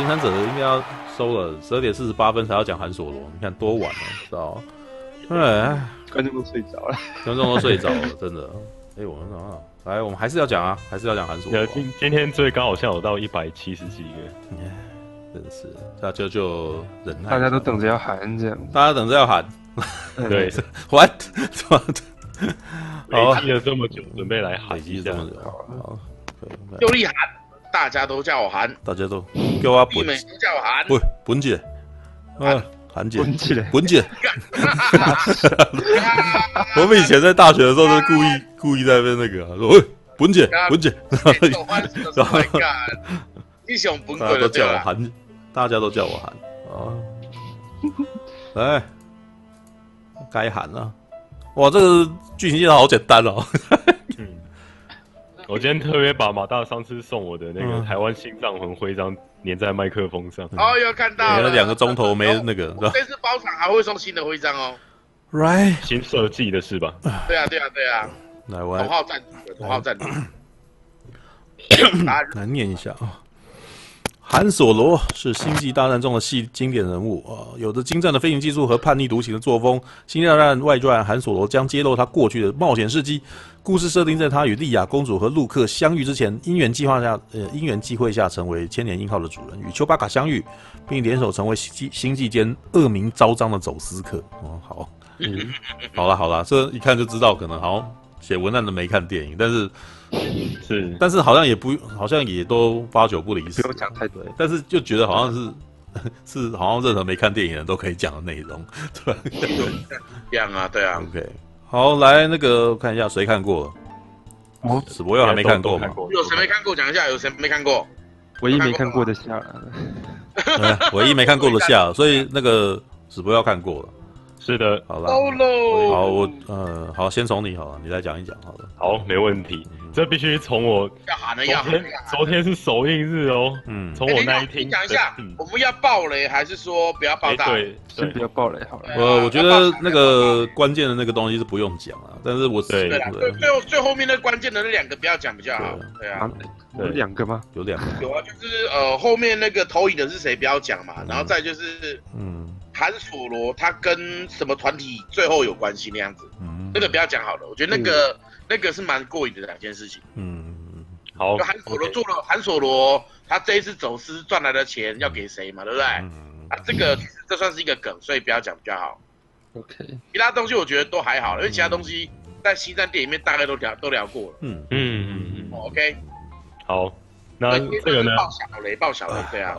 生产者应该要收了，十二点四十八分才要讲韩索罗，你看多晚了，知道哎，观众都睡着了，观众都睡着了，真的。哎、欸，我们啊，来，我们还是要讲啊，还是要讲韩索罗。今今天最高好像有到一百七十几个，真是，大家就忍耐，大家都等着要喊这样，大家等着要喊，对，what？累积了这么久，准备来喊一下，好，用力喊，大家都叫我韩，大家都叫我本，你们都叫我喊，喂，本姐，啊，韩姐，本姐，本姐，我们以前在大学的时候都故意故意在那边那个说，喂，本姐，本姐，然后英雄本鬼都叫我喊，大家都叫我韩，啊，来，该喊了。哇，这个剧情介绍好简单哦。嗯，我今天特别把马大上次送我的那个台湾心脏魂徽章粘在麦克风上。哦，有看到了。两个钟头没那个。这次包场还会送新的徽章哦。Right，新设计的是吧？对啊，对啊，对啊。来，我号赞助，头号赞助。来念一下啊。韩索罗是星际大战中的系经典人物啊，有着精湛的飞行技术和叛逆独行的作风。《星际大战外传》韩索罗将揭露他过去的冒险事迹。故事设定在他与莉亚公主和陆克相遇之前，因缘计划下，呃，因缘际会下成为千年鹰号的主人，与丘巴卡相遇，并联手成为星星际间恶名昭彰的走私客。哦，好，嗯，好了好了，这一看就知道，可能好像写文案的没看电影，但是。是，但是好像也不，好像也都八九不离十。不用讲太多，但是就觉得好像是，是好像任何没看电影的人都可以讲的内容，对吧？一样啊，对啊。OK，好，来那个看一下谁看过了。哦，史博又还没看过吗？有谁没看过？讲一下，有谁没看过？唯一没看过的下了。唯一没看过的下，所以那个史博要看过了。是的，好了。好，我呃，好，先从你好了，你来讲一讲好了。好，没问题。这必须从我昨天，昨天是首映日哦。嗯，从我那一天你讲一下，我们要爆雷还是说不要爆大？对，先不要爆雷好了。呃，我觉得那个关键的那个东西是不用讲啊，但是我对对最后最后面那关键的那两个不要讲比较好。对啊，有两个吗？有两个。有啊，就是呃后面那个投影的是谁不要讲嘛，然后再就是嗯韩索罗他跟什么团体最后有关系那样子，嗯，那个不要讲好了，我觉得那个。那个是蛮过瘾的两件事情。嗯，好。韩索罗做了，韩索罗他这一次走私赚来的钱要给谁嘛？对不对？嗯。啊，这个这算是一个梗，所以不要讲比较好。OK。其他东西我觉得都还好，因为其他东西在西战电影里面大概都聊都聊过了。嗯嗯嗯嗯。OK。好，那这个呢？爆小雷，爆小雷，对啊。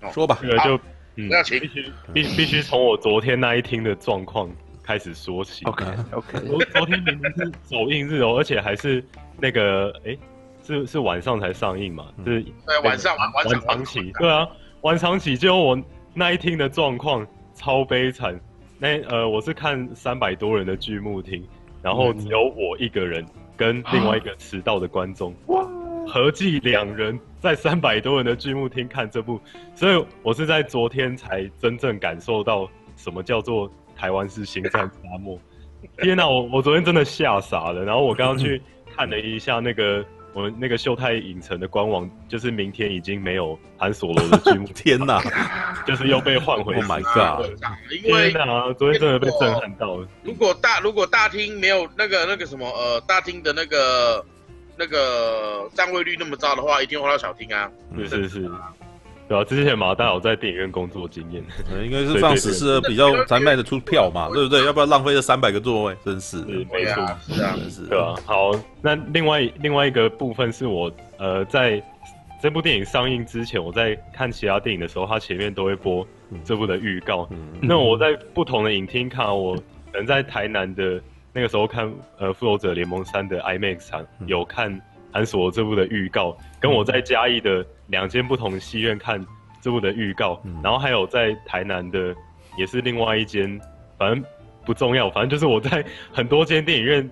好。说吧。这个就不要急，必须必必须从我昨天那一天的状况。开始说起。OK OK。昨昨天明明是首映日哦，而且还是那个哎，是是晚上才上映嘛？是。对，晚上晚晚长起。对啊，晚场起。结果我那一天的状况超悲惨。那呃，我是看三百多人的剧目厅，然后只有我一个人跟另外一个迟到的观众，哇，合计两人在三百多人的剧目厅看这部，所以我是在昨天才真正感受到什么叫做。台湾是星战沙漠，天哪！我我昨天真的吓傻了。然后我刚刚去看了一下那个我们那个秀泰影城的官网，就是明天已经没有韩索罗的剧目。天哪！就是又被换回。Oh my god！因为天哪，昨天真的被震撼到了。如果大如果大厅没有那个那个什么呃大厅的那个那个占位率那么糟的话，一定换到小厅啊。是是是。对啊，之前马大有在电影院工作经验，应该是放史诗比较才卖得出票嘛，对不对？要不然浪费这三百个座位，真是。没错，是啊，是。对啊，好，那另外另外一个部分是我呃，在这部电影上映之前，我在看其他电影的时候，它前面都会播这部的预告。那我在不同的影厅看，我可能在台南的那个时候看呃《复仇者联盟三》的 IMAX 场有看韩索这部的预告，跟我在嘉义的。两间不同的戏院看这部的预告，嗯、然后还有在台南的也是另外一间，反正不重要，反正就是我在很多间电影院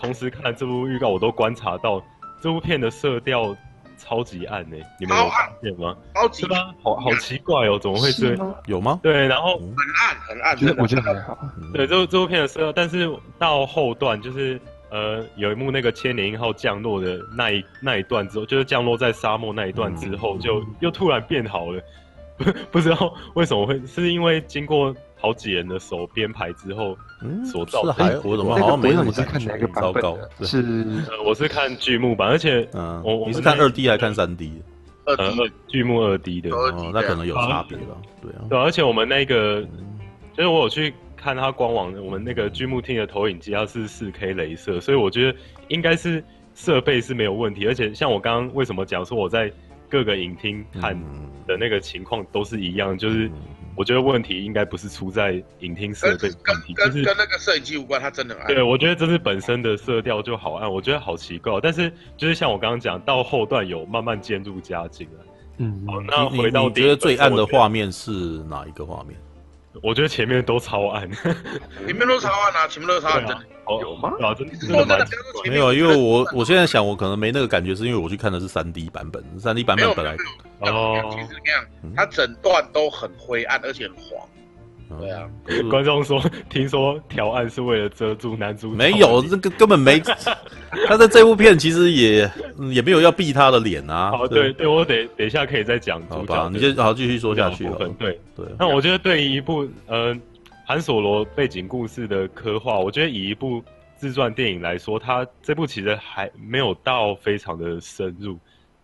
同时看这部预告，我都观察到这部片的色调超级暗诶、欸，你们有发现吗？超级是吗？好好奇怪哦，怎么会这样？有吗？对，然后很暗很暗，觉得我觉得还好。对，这部这部片的色调，但是到后段就是呃有一幕那个千年鹰号降落的那一那一段之后，就是降落在沙漠那一段之后，就又突然变好了，不不知道为什么会，是因为经过好几人的手编排之后所造成。是还我怎么好像没那么看哪个版本？是，我是看剧目版，而且嗯，我你是看二 D 还是看三 D？二 D 剧目二 D 的，哦，那可能有差别了？对啊，对，而且我们那个，就是我有去。看它官网，我们那个剧目厅的投影机它是四 K 镭射，所以我觉得应该是设备是没有问题。而且像我刚刚为什么讲说我在各个影厅看的那个情况都是一样，就是我觉得问题应该不是出在影厅设备问题，跟就是跟那个摄影机无关，它真的暗。对，我觉得这是本身的色调就好暗，我觉得好奇怪。但是就是像我刚刚讲到后段有慢慢渐入佳境了。嗯，好，那回到你觉得最暗的画面是哪一个画面？我觉得前面都超暗，前面都超暗啊，前面都超暗，有吗？啊，真的。没有，因为我我现在想，我可能没那个感觉，是因为我去看的是三 D 版本，三 D 版本本来哦，其实那样，它整段都很灰暗，而且很黄。对啊，观众说，听说调暗是为了遮住男主角，没有，这个根本没。他在这部片其实也也没有要避他的脸啊。好，对对，我等等一下可以再讲。好吧，你就好继续说下去。对对，那我觉得对于一部呃韩索罗背景故事的刻画，我觉得以一部自传电影来说，他这部其实还没有到非常的深入，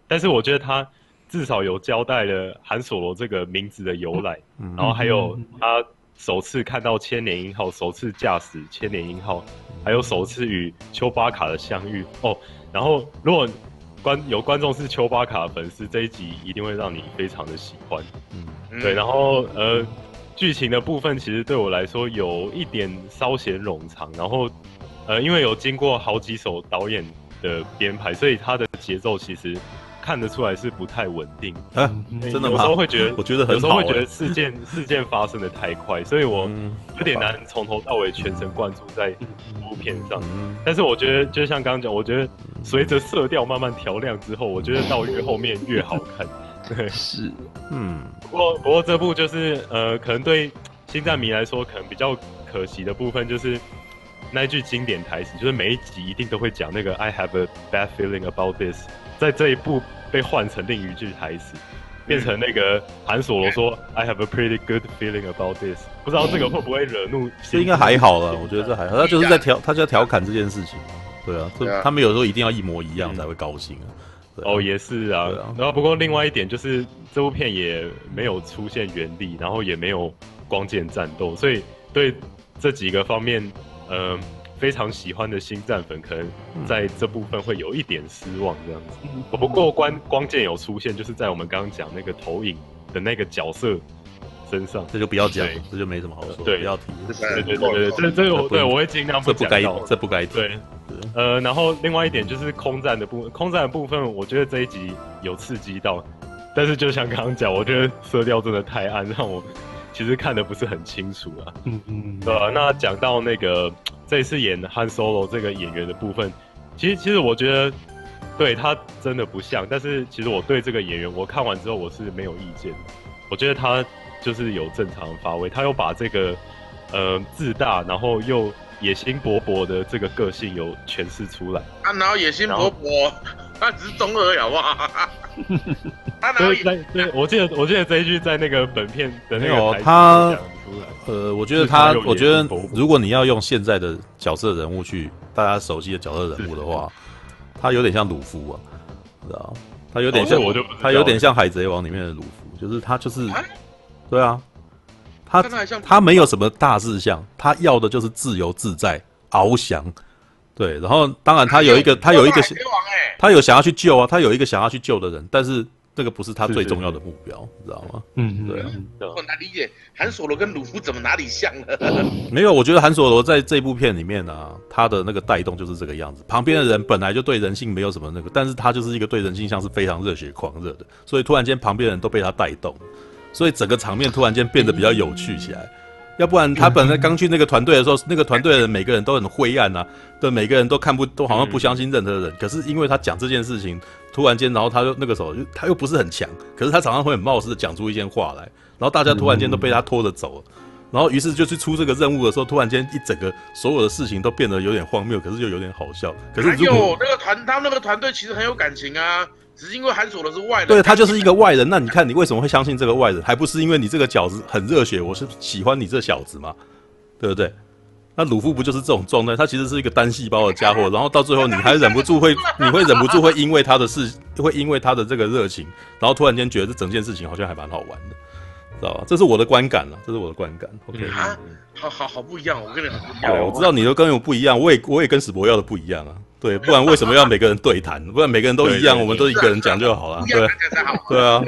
但是我觉得它。至少有交代了韩索罗这个名字的由来，嗯、然后还有他首次看到千年鹰号，首次驾驶千年鹰号，还有首次与丘巴卡的相遇哦。然后如果观有观众是丘巴卡的粉丝，这一集一定会让你非常的喜欢。嗯，对。然后呃，剧情的部分其实对我来说有一点稍显冗长，然后呃，因为有经过好几首导演的编排，所以它的节奏其实。看得出来是不太稳定啊，真的吗？有时候会觉得，我觉得很好，有时候会觉得事件 事件发生的太快，所以我有点难从头到尾全神贯注在部片上。但是我觉得，就像刚刚讲，我觉得随着色调慢慢调亮之后，我觉得到越后面越好看。对，是，嗯。不过不过这部就是呃，可能对星战迷来说，可能比较可惜的部分就是那一句经典台词，就是每一集一定都会讲那个 “I have a bad feeling about this”。在这一部被换成另一句台词，变成那个韩索罗说 “I have a pretty good feeling about this”，不知道这个会不会惹怒？这应该还好了，我觉得这还好。他就是在调，他就在调侃这件事情。对啊，这他们有时候一定要一模一样才会高兴啊。哦，也是啊。然后不过另外一点就是这部片也没有出现原力，然后也没有光剑战斗，所以对这几个方面，嗯。非常喜欢的星战粉，可能在这部分会有一点失望这样子。嗯、不过关光剑有出现，就是在我们刚刚讲那个投影的那个角色身上，这就不要讲，对这就没什么好说。对，不要提。对对对对，这这个对我会尽量不讲。这不该，这不该提。对，呃，然后另外一点就是空战的部分，空战的部分，我觉得这一集有刺激到，但是就像刚刚讲，我觉得色调真的太暗，让我其实看的不是很清楚啊。嗯嗯。对吧？那讲到那个。这次演 Han Solo 这个演员的部分，其实其实我觉得对他真的不像，但是其实我对这个演员，我看完之后我是没有意见的。我觉得他就是有正常的发挥，他又把这个呃自大，然后又野心勃勃的这个个性有诠释出来。啊，然后野心勃勃？后他只是中二，好不好？他哪里？对对，我记得我记得这一句在那个本片的那个台词呃，我觉得他，我觉得如果你要用现在的角色人物去大家熟悉的角色人物的话，他有点像鲁夫啊，知道他有点像，他有点像海贼王里面的鲁夫，就是他就是，对啊，他他没有什么大志向，他要的就是自由自在翱翔，对，然后当然他有一个他有一个他有想要去救啊，他有一个想要去救的人，但是。这个不是他最重要的目标，你知道吗？嗯，对啊。我难理解韩索罗跟鲁夫怎么哪里像了？没有，我觉得韩索罗在这部片里面呢、啊，他的那个带动就是这个样子。旁边的人本来就对人性没有什么那个，但是他就是一个对人性像是非常热血狂热的，所以突然间旁边的人都被他带动，所以整个场面突然间变得比较有趣起来。要不然他本来刚去那个团队的时候，那个团队的人每个人都很灰暗啊，对，每个人都看不都好像不相信任何人。可是因为他讲这件事情。突然间，然后他就那个时候，他又不是很强，可是他常常会很冒失的讲出一些话来，然后大家突然间都被他拖着走了，然后于是就去出这个任务的时候，突然间一整个所有的事情都变得有点荒谬，可是又有点好笑。可是还有那个团，他们那个团队其实很有感情啊，只是因为韩索罗是外人，对，他就是一个外人。那你看你为什么会相信这个外人？还不是因为你这个饺子很热血，我是喜欢你这小子嘛，对不对？那鲁夫不就是这种状态？他其实是一个单细胞的家伙，然后到最后你还忍不住会，你会忍不住会因为他的事，会因为他的这个热情，然后突然间觉得这整件事情好像还蛮好玩的。知道吧？这是我的观感了，这是我的观感。OK，啊，好好好不一样，我跟你很不一样。对，我知道你都跟我不一样，我也我也跟史博要的不一样啊。对，不然为什么要每个人对谈？不然每个人都一样，我们都一个人讲就好了。对，对啊。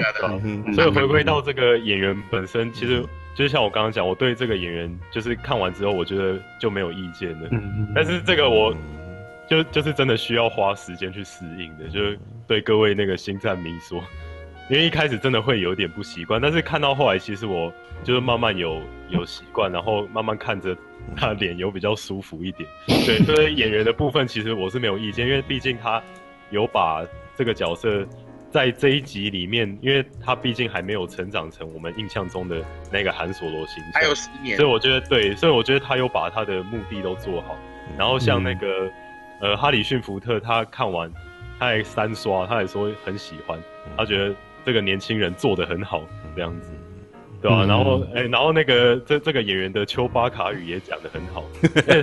所以回归到这个演员本身，其实就是像我刚刚讲，我对这个演员就是看完之后，我觉得就没有意见了。但是这个我就就是真的需要花时间去适应的，就是对各位那个星战迷说。因为一开始真的会有点不习惯，但是看到后来，其实我就是慢慢有有习惯，然后慢慢看着他脸有比较舒服一点。对，所以演员的部分其实我是没有意见，因为毕竟他有把这个角色在这一集里面，因为他毕竟还没有成长成我们印象中的那个韩索罗形象，还有十年，所以我觉得对，所以我觉得他有把他的目的都做好。然后像那个、嗯、呃哈里逊福特，他看完他还三刷，他还说很喜欢，他觉得。这个年轻人做的很好，这样子，对吧、啊？嗯、然后，哎，然后那个这这个演员的丘巴卡语也讲得很好。对，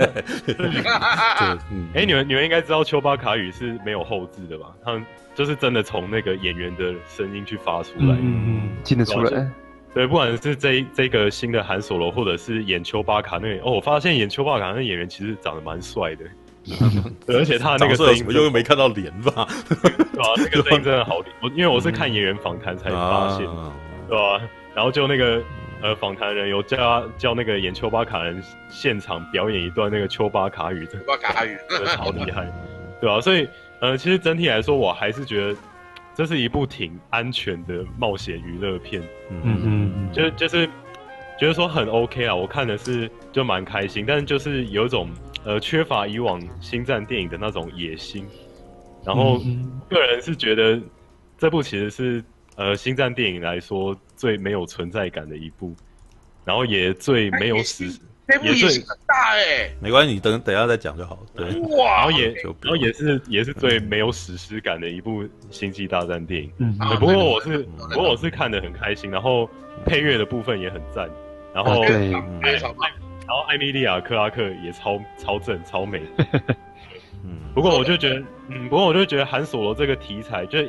哎，你们你们应该知道丘巴卡语是没有后置的吧？他们就是真的从那个演员的声音去发出来，嗯，听得出来。对，不管是这这个新的韩索罗，或者是演丘巴卡那个，哦，我发现演丘巴卡那演员其实长得蛮帅的。而且他那个声音又没看到脸吧？对吧？那个声音真的好听。我因为我是看演员访谈才发现，对吧？然后就那个呃访谈人有叫叫那个演丘巴卡人现场表演一段那个丘巴卡语的，丘巴卡语 真的超厉害，对吧？所以呃，其实整体来说，我还是觉得这是一部挺安全的冒险娱乐片。嗯嗯，就就是觉得说很 OK 啊，我看的是就蛮开心，但是就是有一种。呃，缺乏以往星战电影的那种野心，然后个人是觉得这部其实是呃星战电影来说最没有存在感的一部，然后也最没有史，也最很大哎，没关系，你等等一下再讲就好。对，哇，然后也然后也是也是最没有史诗感的一部星际大战电影。嗯，不过我是不过我是看的很开心，然后配乐的部分也很赞，然后对。然后艾米莉亚·克拉克也超超正超美，嗯，不过我就觉得，嗯，不过我就觉得韩索罗这个题材，就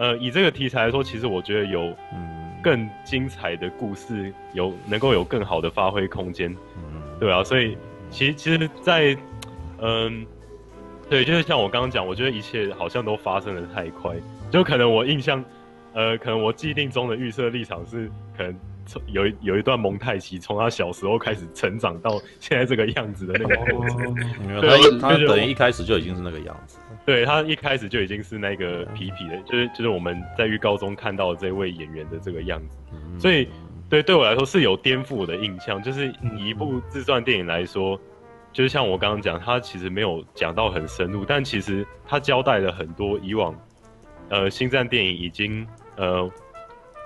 呃以这个题材来说，其实我觉得有更精彩的故事，有能够有更好的发挥空间，嗯，对啊，所以其实其实在，在嗯，对，就是像我刚刚讲，我觉得一切好像都发生的太快，就可能我印象，呃，可能我既定中的预设立场是可能。有有一段蒙太奇，从他小时候开始成长到现在这个样子的那个过程，他等于一开始就已经是那个样子。对，他一开始就已经是那个皮皮的，就是就是我们在预告中看到的这位演员的这个样子。所以，对对我来说是有颠覆我的印象。就是以一部自传电影来说，就是像我刚刚讲，他其实没有讲到很深入，但其实他交代了很多以往，呃，星战电影已经呃。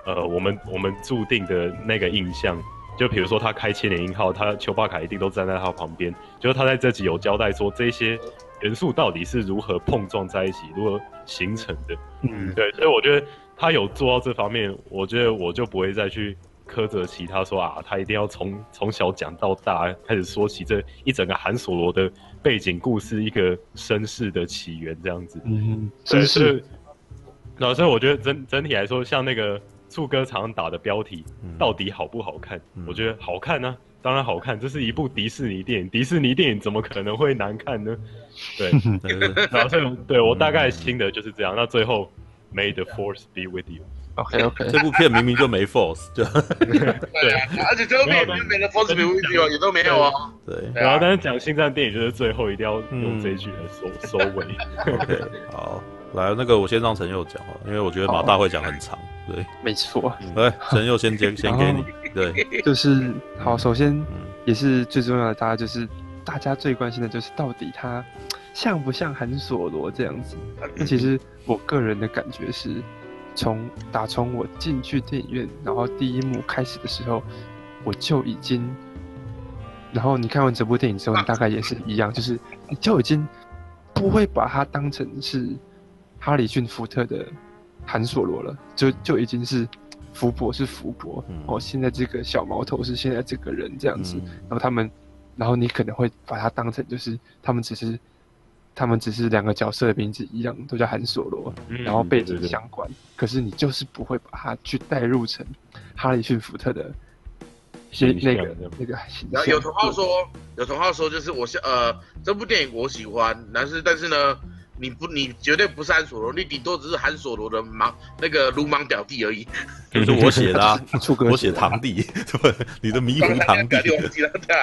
呃，我们我们注定的那个印象，就比如说他开千年鹰号，他丘巴卡一定都站在他旁边。就是他在这集有交代说，这些元素到底是如何碰撞在一起，如何形成的。嗯，对，所以我觉得他有做到这方面，我觉得我就不会再去苛责其他说啊，他一定要从从小讲到大，开始说起这一整个韩索罗的背景故事，一个身世的起源这样子。嗯，身世。那所以我觉得整整体来说，像那个。醋哥常打的标题到底好不好看？嗯、我觉得好看呢、啊，当然好看。这是一部迪士尼电影，迪士尼电影怎么可能会难看呢？对，然后这对 我大概心得就是这样。那最后，May the Force be with you。OK OK，这部片明明就没 Force，就 对，而且这部片没了 Force be with you 也都没有啊。对，然后但是讲星战电影，就是最后一定要用这一句来收收尾。OK，好。来，那个我先让陈佑讲，因为我觉得马大会讲很长，对，没错。来，陈佑先接，先给你，对，就是好，首先也是最重要的，大家就是大家最关心的就是到底他像不像韩索罗这样子？那其实我个人的感觉是，从打从我进去电影院，然后第一幕开始的时候，我就已经然后你看完这部电影之后，你大概也是一样，就是你就已经不会把它当成是哈里逊福特的韩索罗了，就就已经是福伯是福伯，嗯、哦，现在这个小毛头是现在这个人这样子，嗯、然后他们，然后你可能会把它当成就是他们只是他们只是两个角色的名字一样，都叫韩索罗，嗯、然后背景相关，对对对，可是你就是不会把它去代入成哈里逊福特的。那个那个，然后有同号说，有同号说，就是我是呃，这部电影我喜欢，但是但是呢，你不，你绝对不是韩索罗，你顶多只是韩索罗的盲那个鲁莽表弟而已。就是我写的啊，我写堂弟，对，你的迷糊堂弟。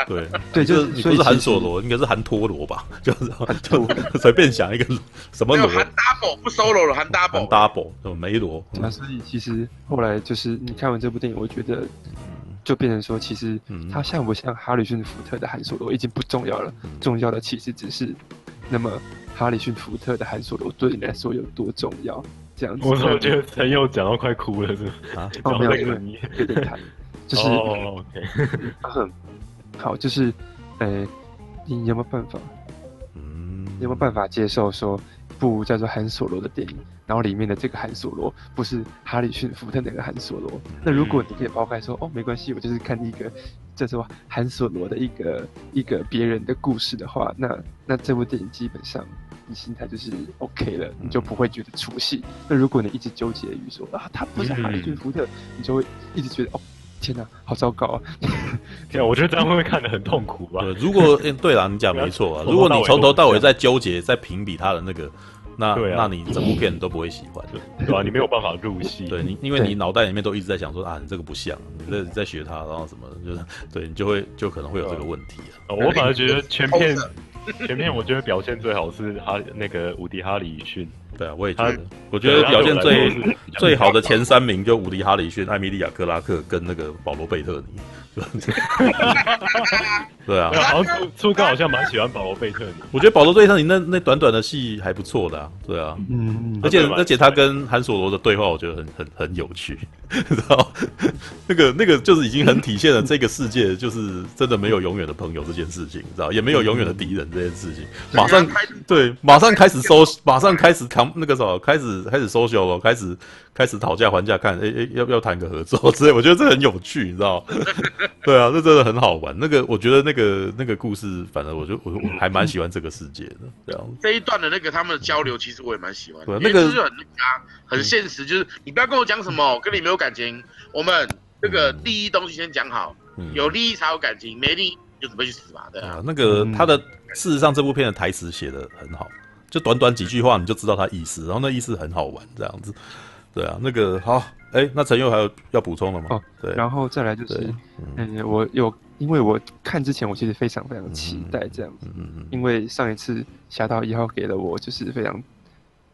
对对，就是你不是韩索罗，应该是韩托罗吧？就是就随便想一个什么罗。韩 double 不 solo 了，韩 double。double 就梅罗。那所以其实后来就是你看完这部电影，我觉得。就变成说，其实他像不像哈里逊福特的韩索罗已经不重要了，重要的其实只是，那么哈里逊福特的韩索罗对你来说有多重要？这样子。我我觉得陈佑讲到快哭了，是吗？啊，哦，没有，没有，对对对，就是哦，OK，很 好，就是，呃，你有没有办法？嗯，有没有办法接受说？部叫做《韩索罗》的电影，然后里面的这个韩索罗不是哈里逊福特那个韩索罗。那如果你可以抛开说，哦，没关系，我就是看一个叫做韩索罗的一个一个别人的故事的话，那那这部电影基本上你心态就是 OK 了，你就不会觉得出戏。那如果你一直纠结于说啊，他不是哈利逊福特，你就会一直觉得哦，天哪，好糟糕啊！对啊，我觉得这样会不会看得很痛苦吧？如果对了，你讲没错啊，如果你从头到尾在纠结，在评比他的那个。那那你整部片都不会喜欢，对吧？你没有办法入戏，对你，因为你脑袋里面都一直在想说啊，你这个不像，你在在学他，然后什么，就是对你就会就可能会有这个问题啊。我反而觉得全片全片，我觉得表现最好是哈那个无敌·哈里逊。对啊，我也觉得，我觉得表现最最好的前三名就伍迪·哈里逊、艾米莉亚·克拉克跟那个保罗·贝特尼。对啊，好像初哥好像蛮喜欢保罗贝特尼。我觉得保罗贝特尼那那短短的戏还不错的啊，对啊，嗯，而且而且他跟韩索罗的对话，我觉得很很很有趣，知道？那个那个就是已经很体现了这个世界就是真的没有永远的朋友这件事情，知道？也没有永远的敌人这件事情。马上对，马上开始收，马上开始扛那个什么，开始开始 social 了，开始开始讨价还价，看哎哎要不要谈个合作之类。我觉得这很有趣，你知道？对啊，这真的很好玩。那个我觉得那个那个故事，反正我就我我还蛮喜欢这个世界的。这样这一段的那个他们的交流，其实我也蛮喜欢的。那个是很很现实，就是你不要跟我讲什么，我跟你没有感情。我们这个利益东西先讲好，有利益才有感情，没利益就准备去死吧。对啊，那个他的事实上这部片的台词写的很好，就短短几句话你就知道他意思，然后那意思很好玩，这样子。对啊，那个好，哎，那陈佑还有要补充的吗？哦，对，然后再来就是，嗯，我有，因为我看之前我其实非常非常期待这样子，嗯嗯，因为上一次《侠盗一号》给了我就是非常，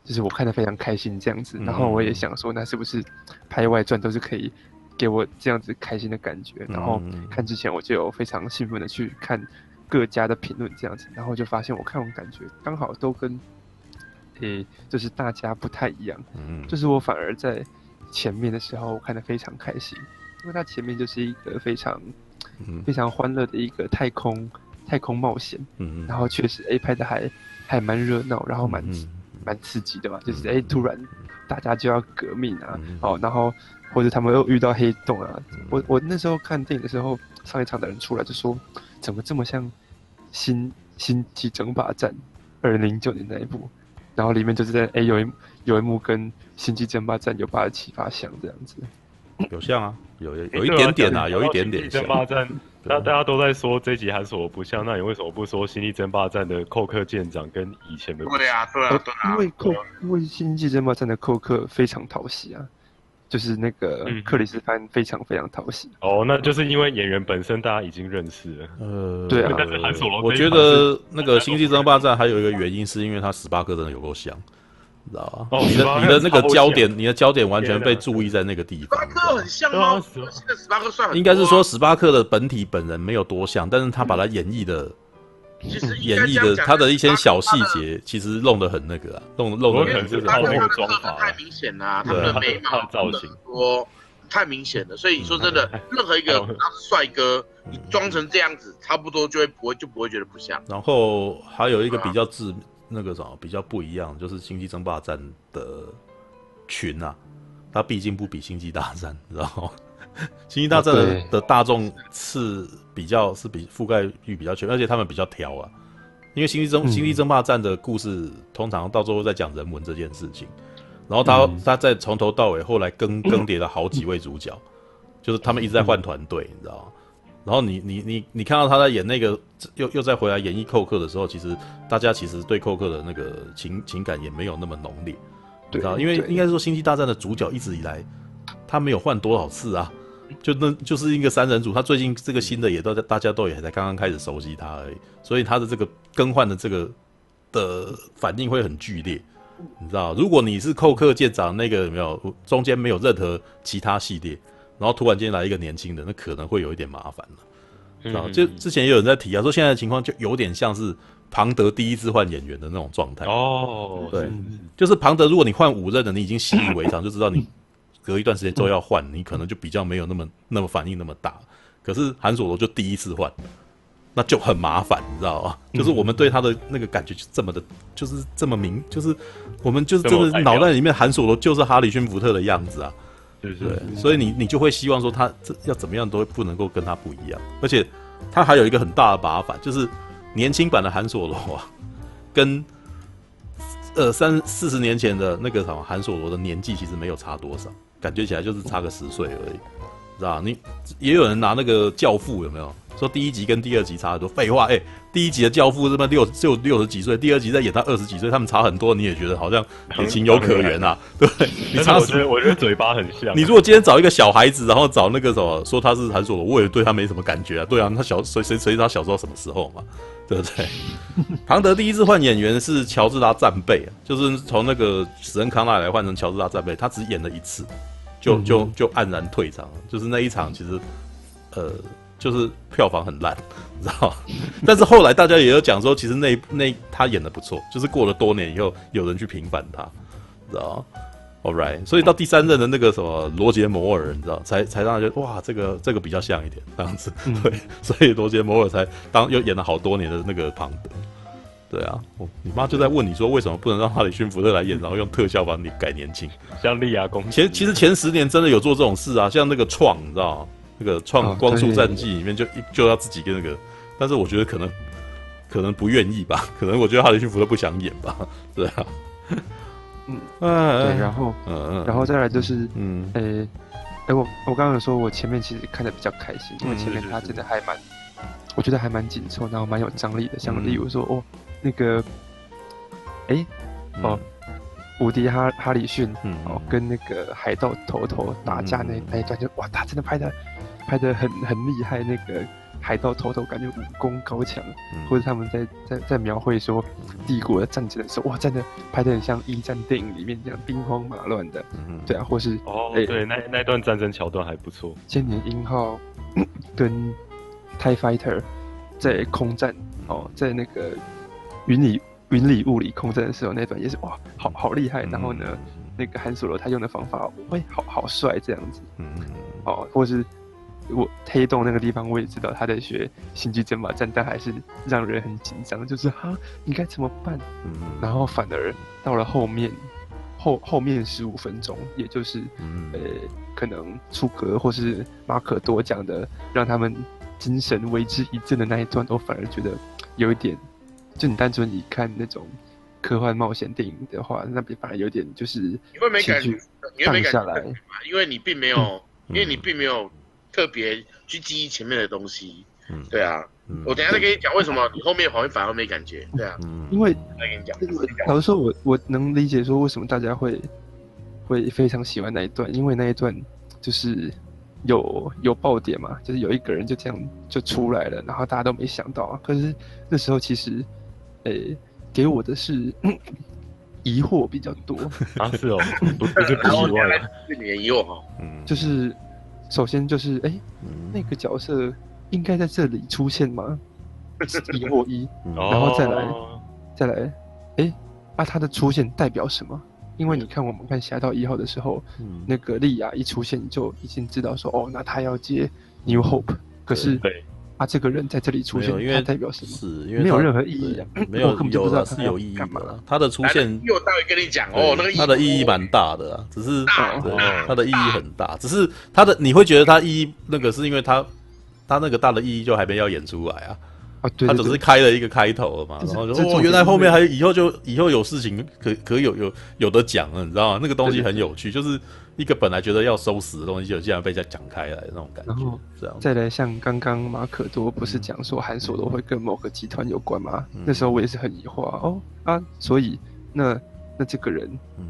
就是我看的非常开心这样子，然后我也想说，那是不是拍外传都是可以给我这样子开心的感觉？然后看之前我就有非常兴奋的去看各家的评论这样子，然后就发现我看完感觉刚好都跟。诶，就是大家不太一样，嗯，就是我反而在前面的时候我看的非常开心，因为它前面就是一个非常，嗯，非常欢乐的一个太空太空冒险，嗯，然后确实，A 拍的还还蛮热闹，然后蛮蛮刺激的嘛，就是诶突然大家就要革命啊，哦，然后或者他们又遇到黑洞啊，我我那时候看电影的时候，上一场的人出来就说，怎么这么像星星际争霸战二零零九年那一部。然后里面就是在哎、欸，有一有一幕跟《星际争霸战》有八十七发像这样子，有像啊，有有一点点啊，有一点点像。争霸战，大大家都在说这集韩索罗不像，那你为什么不说《星际争霸战》的寇克舰长跟以前的？对啊，对啊，对啊，因为寇因为《星际争霸战》的寇克非常讨喜啊。就是那个克里斯潘非常非常讨喜哦，那就是因为演员本身大家已经认识了。呃，对啊。但是韩索罗，我觉得那个《星际争霸战》还有一个原因，是因为他十八克真的有够像，你知道吧？哦，你的你的那个焦点，你的焦点完全被注意在那个地方。十八克很像吗？史巴克算应该是说十八克的本体本人没有多像，但是他把他演绎的。其实演绎的他的一些小细节，其实弄得很那个啊，弄弄得很就是太明显了，他们的眉毛造型，说太明显了。所以说真的，任何一个帅哥，你装成这样子，差不多就会不会就不会觉得不像。然后还有一个比较致那个什么比较不一样，就是《星际争霸战》的群啊，它毕竟不比《星际大战》，你知道吗？《星际大战》的的大众是比较是比覆盖率比较全，而且他们比较挑啊。因为星际争《星际争霸战》的故事通常到最后在讲人文这件事情，然后他、嗯、他在从头到尾后来更 更迭了好几位主角，就是他们一直在换团队，你知道吗？然后你你你你看到他在演那个又又再回来演绎寇克的时候，其实大家其实对寇克的那个情情感也没有那么浓烈，对，啊？因为应该是说《星际大战》的主角一直以来他没有换多少次啊。就那就是一个三人组，他最近这个新的也都在，大家都也才刚刚开始熟悉他而已，所以他的这个更换的这个的反应会很剧烈，你知道？如果你是寇克舰长，那个有没有中间没有任何其他系列，然后突然间来一个年轻的，那可能会有一点麻烦了，知道？就之前也有人在提啊，说现在的情况就有点像是庞德第一次换演员的那种状态哦，对，就是庞德，如果你换五任的，你已经习以为常，就知道你。隔一段时间都要换，你可能就比较没有那么那么反应那么大。可是韩索罗就第一次换，那就很麻烦，你知道吗？就是我们对他的那个感觉就这么的，就是这么明，就是我们就是真的脑袋里面韩索罗就是哈里逊福特的样子啊，对对对。所以你你就会希望说他这要怎么样都不能够跟他不一样。而且他还有一个很大的麻烦，就是年轻版的韩索罗啊，跟呃三四十年前的那个什么韩索罗的年纪其实没有差多少。感觉起来就是差个十岁而已，知道吧？你也有人拿那个教父有没有说第一集跟第二集差很多？废话，哎、欸，第一集的教父这么六就六十几岁，第二集在演他二十几岁，他们差很多，你也觉得好像也情有可原啊？对，你差十岁，我觉得嘴巴很像。你如果今天找一个小孩子，然后找那个什么说他是韩索罗，我也对他没什么感觉啊。对啊，他小谁谁谁他小时候什么时候嘛？对不对？庞德第一次换演员是乔治拉战备啊，就是从那个史恩康纳来换成乔治拉战备，他只演了一次，就就就黯然退场了。就是那一场其实，呃，就是票房很烂，你知道吗？但是后来大家也有讲说，其实那那他演的不错，就是过了多年以后，有人去平反他，知道吗？All right，所以到第三任的那个什么罗杰摩尔，你知道，才才让他觉得哇，这个这个比较像一点这样子，对，所以罗杰摩尔才当又演了好多年的那个庞德，对啊，我你妈就在问你说为什么不能让哈里逊福特来演，然后用特效把你改年轻，像利亚公前其实前十年真的有做这种事啊，像那个创，你知道那个创光速战记里面就就要自己跟那个，但是我觉得可能可能不愿意吧，可能我觉得哈里逊福特不想演吧，对啊。嗯，对，然后，嗯嗯，然后再来就是，嗯，诶，诶，我我刚刚有说，我前面其实看的比较开心，因为前面他真的还蛮，我觉得还蛮紧凑，然后蛮有张力的，像例如说，哦，那个，哎，哦，伍迪哈哈里逊，哦，跟那个海盗头头打架那那一段，就哇，他真的拍的拍的很很厉害，那个。海盗头头感觉武功高强，嗯、或者他们在在在描绘说帝国的战争的时候，哇，真的拍的很像一战电影里面这样兵荒马乱的，嗯、对啊，或是哦，欸、对，那那段战争桥段还不错。千年鹰号 跟 TIE Fighter 在空战哦，在那个云里云里雾里空战的时候，那段也是哇，好好厉害。然后呢，嗯、那个韩索罗他用的方法，喂，好好帅这样子，嗯，哦，或是。我黑洞那个地方，我也知道他在学星际争霸战，但还是让人很紧张，就是哈，你该怎么办？嗯，然后反而到了后面后后面十五分钟，也就是呃，可能出格或是马可多讲的，让他们精神为之一振的那一段，我反而觉得有一点，就你单纯你看那种科幻冒险电影的话，那边反而有点就是你会没感觉，你会没感觉，因为你并没有，嗯、因为你并没有。特别去记忆前面的东西，嗯，对啊，嗯、我等一下再跟你讲为什么你后面反而没感觉，对啊，嗯，因为再跟你讲，老实说，我我能理解说为什么大家会会非常喜欢那一段，因为那一段就是有有爆点嘛，就是有一个人就这样就出来了，然后大家都没想到啊，可是那时候其实，诶、欸，给我的是 疑惑比较多。啊，是哦，不是不意外，是你的疑惑哈，嗯，就是。首先就是，哎、欸，嗯、那个角色应该在这里出现吗？疑 惑一，然后再来，再来，哎、欸，啊，他的出现代表什么？因为你看我们看《侠盗一号》的时候，嗯、那个莉亚一出现，你就已经知道说，哦，那他要接 New Hope。可是，对啊，这个人在这里出现，因为他代表什么？是因为没有任何意义啊，没有，有的是有意义的。他的出现，我待会跟你讲哦，那个他的意义蛮大的啊，只是他的意义很大，只是他的你会觉得他意义那个是因为他他那个大的意义就还没要演出来啊。啊，对，他只是开了一个开头了嘛，然后哦，原来后面还以后就以后有事情可可有有有的讲了，你知道吗？那个东西很有趣，就是一个本来觉得要收拾的东西，就竟然被再讲开来那种感觉。然后这样，再来像刚刚马可多不是讲说韩索罗会跟某个集团有关吗？那时候我也是很疑惑哦啊，所以那。那这个人，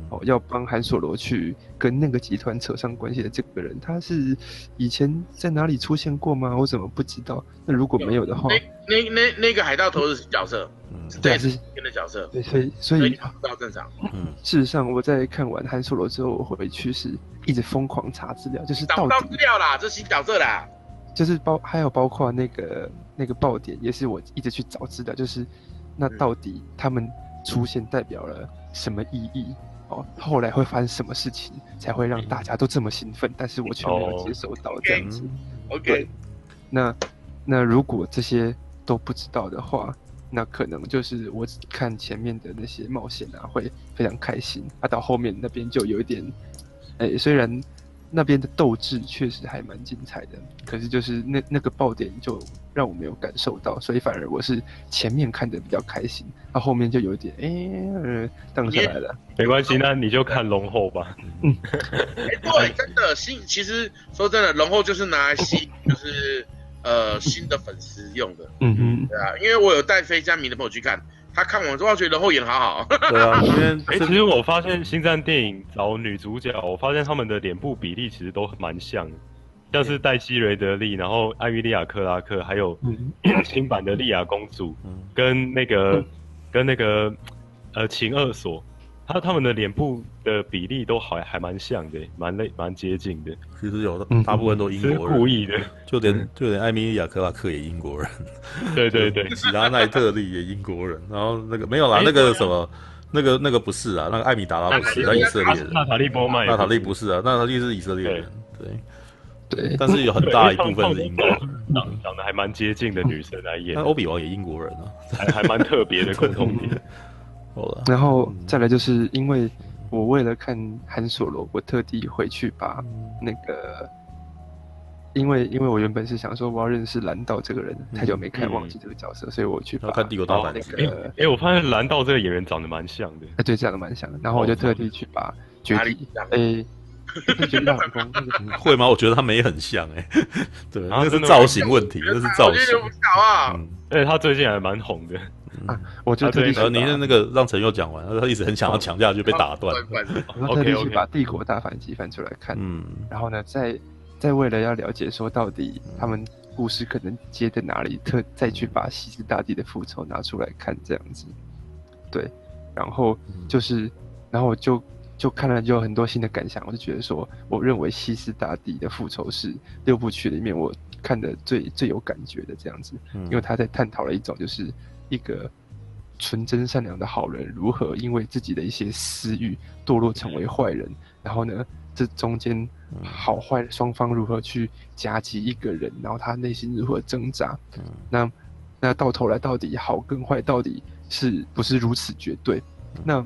哦，要帮韩索罗去跟那个集团扯上关系的这个人，他是以前在哪里出现过吗？我怎么不知道？那如果没有的话，那那那那个海盗头是角色，嗯，对，是新的角色，对，所以所以到正常。嗯，事实上我在看完韩索罗之后，我回去是一直疯狂查资料，就是找不到资料啦，这新角色啦，就是包还有包括那个那个爆点，也是我一直去找资料，就是那到底他们出现代表了。什么意义？哦，后来会发生什么事情才会让大家都这么兴奋？但是我却没有接收到这样子。Oh, OK，那那如果这些都不知道的话，那可能就是我只看前面的那些冒险啊，会非常开心。啊，到后面那边就有一点，哎、欸，虽然。那边的斗志确实还蛮精彩的，可是就是那那个爆点就让我没有感受到，所以反而我是前面看的比较开心，到后，面就有点哎，荡、欸、下来了。没关系，那你就看龙后吧。嗯，欸、对，真的新，其实说真的，龙后就是拿来吸，就是呃新的粉丝用的。嗯嗯，对啊，因为我有带非加迷的朋友去看。他看完之后觉得后演好好。对啊，因为 哎，其实我发现星战电影找女主角，我发现他们的脸部比例其实都蛮像的，像是黛西·雷德利，然后艾米莉亚·克拉克，还有 新版的莉亚公主，跟那个跟那个呃秦二索。他他们的脸部的比例都还还蛮像的，蛮类蛮接近的。其实有的大部分都英国人，是故意的。就连就连艾米莉亚克拉克也英国人。对 对对，吉拉奈特利也英国人。然后那个没有啦，那个什么，那个那个不是啊，那个艾米达拉不是，他以色列人。娜塔莉波曼，娜塔莉不是啊，娜塔莉是以色列人。对对，但是有很大一部分是英国人，长长得还蛮接近的女生来演。欧比王也英国人啊，还还蛮特别的共同点。然后再来就是因为我为了看韩索罗，我特地回去把那个，因为因为我原本是想说我要认识蓝道这个人，太久没看忘记这个角色，所以我去看帝国大反击。哎、欸欸，我发现蓝道这个演员长得蛮像的，哎，对，长得蛮像的。然后我就特地去把绝地，哎，绝地大反攻 会吗？我觉得他没很像，哎，对，那是造型问题，那是造型。嗯，而且他最近还蛮红的。啊！我就特地去、啊、你的那个让陈佑讲完，他一直很想要强调，就被打断。我特地去把《帝国大反击》翻出来看，嗯，然后呢，再再为了要了解说到底他们故事可能接在哪里，特再去把西斯大帝的复仇拿出来看，这样子。对，然后就是，然后我就就看了就有很多新的感想，我就觉得说，我认为西斯大帝的复仇是六部曲里面我看的最最有感觉的这样子，因为他在探讨了一种就是。一个纯真善良的好人，如何因为自己的一些私欲堕落成为坏人？然后呢，这中间好坏双方如何去夹击一个人？然后他内心如何挣扎？那那到头来到底好跟坏到底是不是如此绝对？那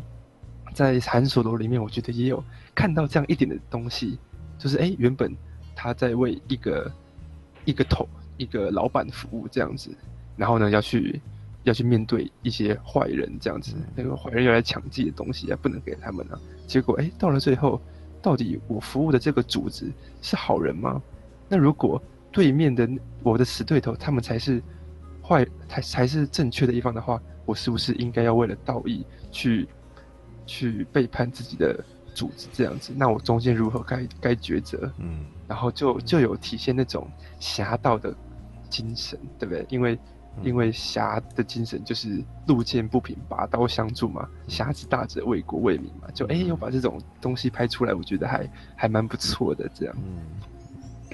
在韩索罗里面，我觉得也有看到这样一点的东西，就是哎，原本他在为一个一个头一个老板服务这样子，然后呢要去。要去面对一些坏人，这样子，那个坏人要来抢自己的东西啊，不能给他们啊。结果，哎、欸，到了最后，到底我服务的这个组织是好人吗？那如果对面的我的死对头，他们才是坏，才才是正确的一方的话，我是不是应该要为了道义去去背叛自己的组织这样子？那我中间如何该该抉择？嗯，然后就就有体现那种侠盗的精神，对不对？因为因为侠的精神就是路见不平拔刀相助嘛，侠之大者为国为民嘛，就哎，又把这种东西拍出来，我觉得还还蛮不错的。这样，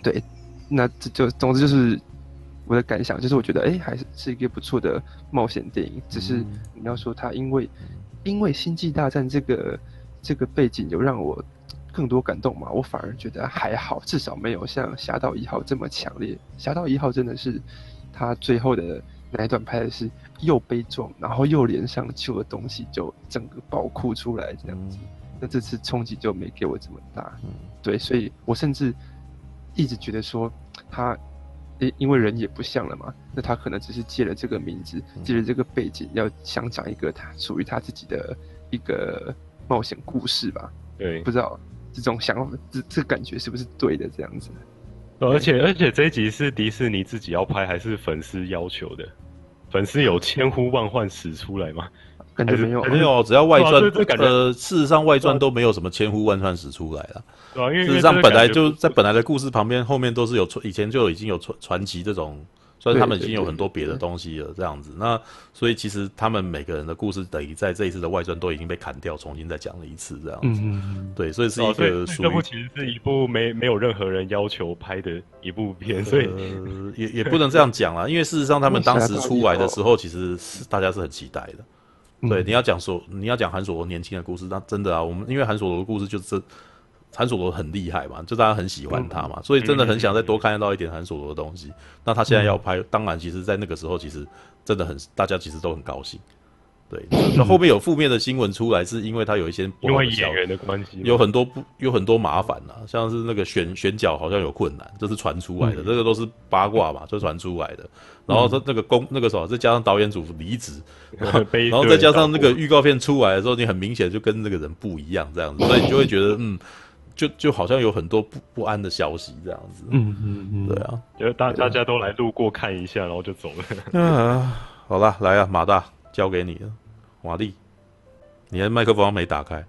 对，那这就总之就是我的感想，就是我觉得哎，还是是一个不错的冒险电影。只是你要说它因为因为星际大战这个这个背景有让我更多感动嘛？我反而觉得还好，至少没有像《侠盗一号》这么强烈。《侠盗一号》真的是他最后的那一段拍的是又悲壮，然后又连上旧的东西，就整个爆哭出来这样子。那这次冲击就没给我这么大。对，所以我甚至一直觉得说他。因因为人也不像了嘛，那他可能只是借了这个名字，借了这个背景，要想讲一个他属于他自己的一个冒险故事吧？对，不知道这种想法，这这感觉是不是对的？这样子。而且而且这一集是迪士尼自己要拍，还是粉丝要求的？粉丝有千呼万唤始出来吗？感觉没有，没有，只要外传，呃，事实上外传都没有什么千呼万唤始出来了。对啊，因为事实上本来就在本来的故事旁边，后面都是有传，以前就已经有传传奇这种，所以他们已经有很多别的东西了，这样子。那所以其实他们每个人的故事等于在这一次的外传都已经被砍掉，重新再讲了一次，这样子。嗯，对，所以是一个属于这部其实是一部没没有任何人要求拍的一部片，所以呃也也不能这样讲啦，因为事实上他们当时出来的时候，其实是大家是很期待的。对，你要讲说你要讲韩索罗年轻的故事，那真的啊，我们因为韩索罗的故事就是韩索罗很厉害嘛，就大家很喜欢他嘛，嗯、所以真的很想再多看到一点韩索罗的东西。嗯、那他现在要拍，当然，其实，在那个时候，其实真的很，大家其实都很高兴。对，那 后面有负面的新闻出来，是因为他有一些因为演员的关系，有很多不有很多麻烦呐，像是那个选选角好像有困难，这是传出来的，嗯、这个都是八卦嘛，就传出来的。然后他那个公、嗯、那个什么，再加上导演组离职，然后，然后再加上那个预告片出来的时候，你很明显就跟那个人不一样，这样子，所以你就会觉得嗯，就就好像有很多不不安的消息这样子。嗯嗯嗯，对啊，就大大家都来路过看一下，然后就走了。啊，好了，来啊，马大。交给你了，瓦力，你的麦克风没打开，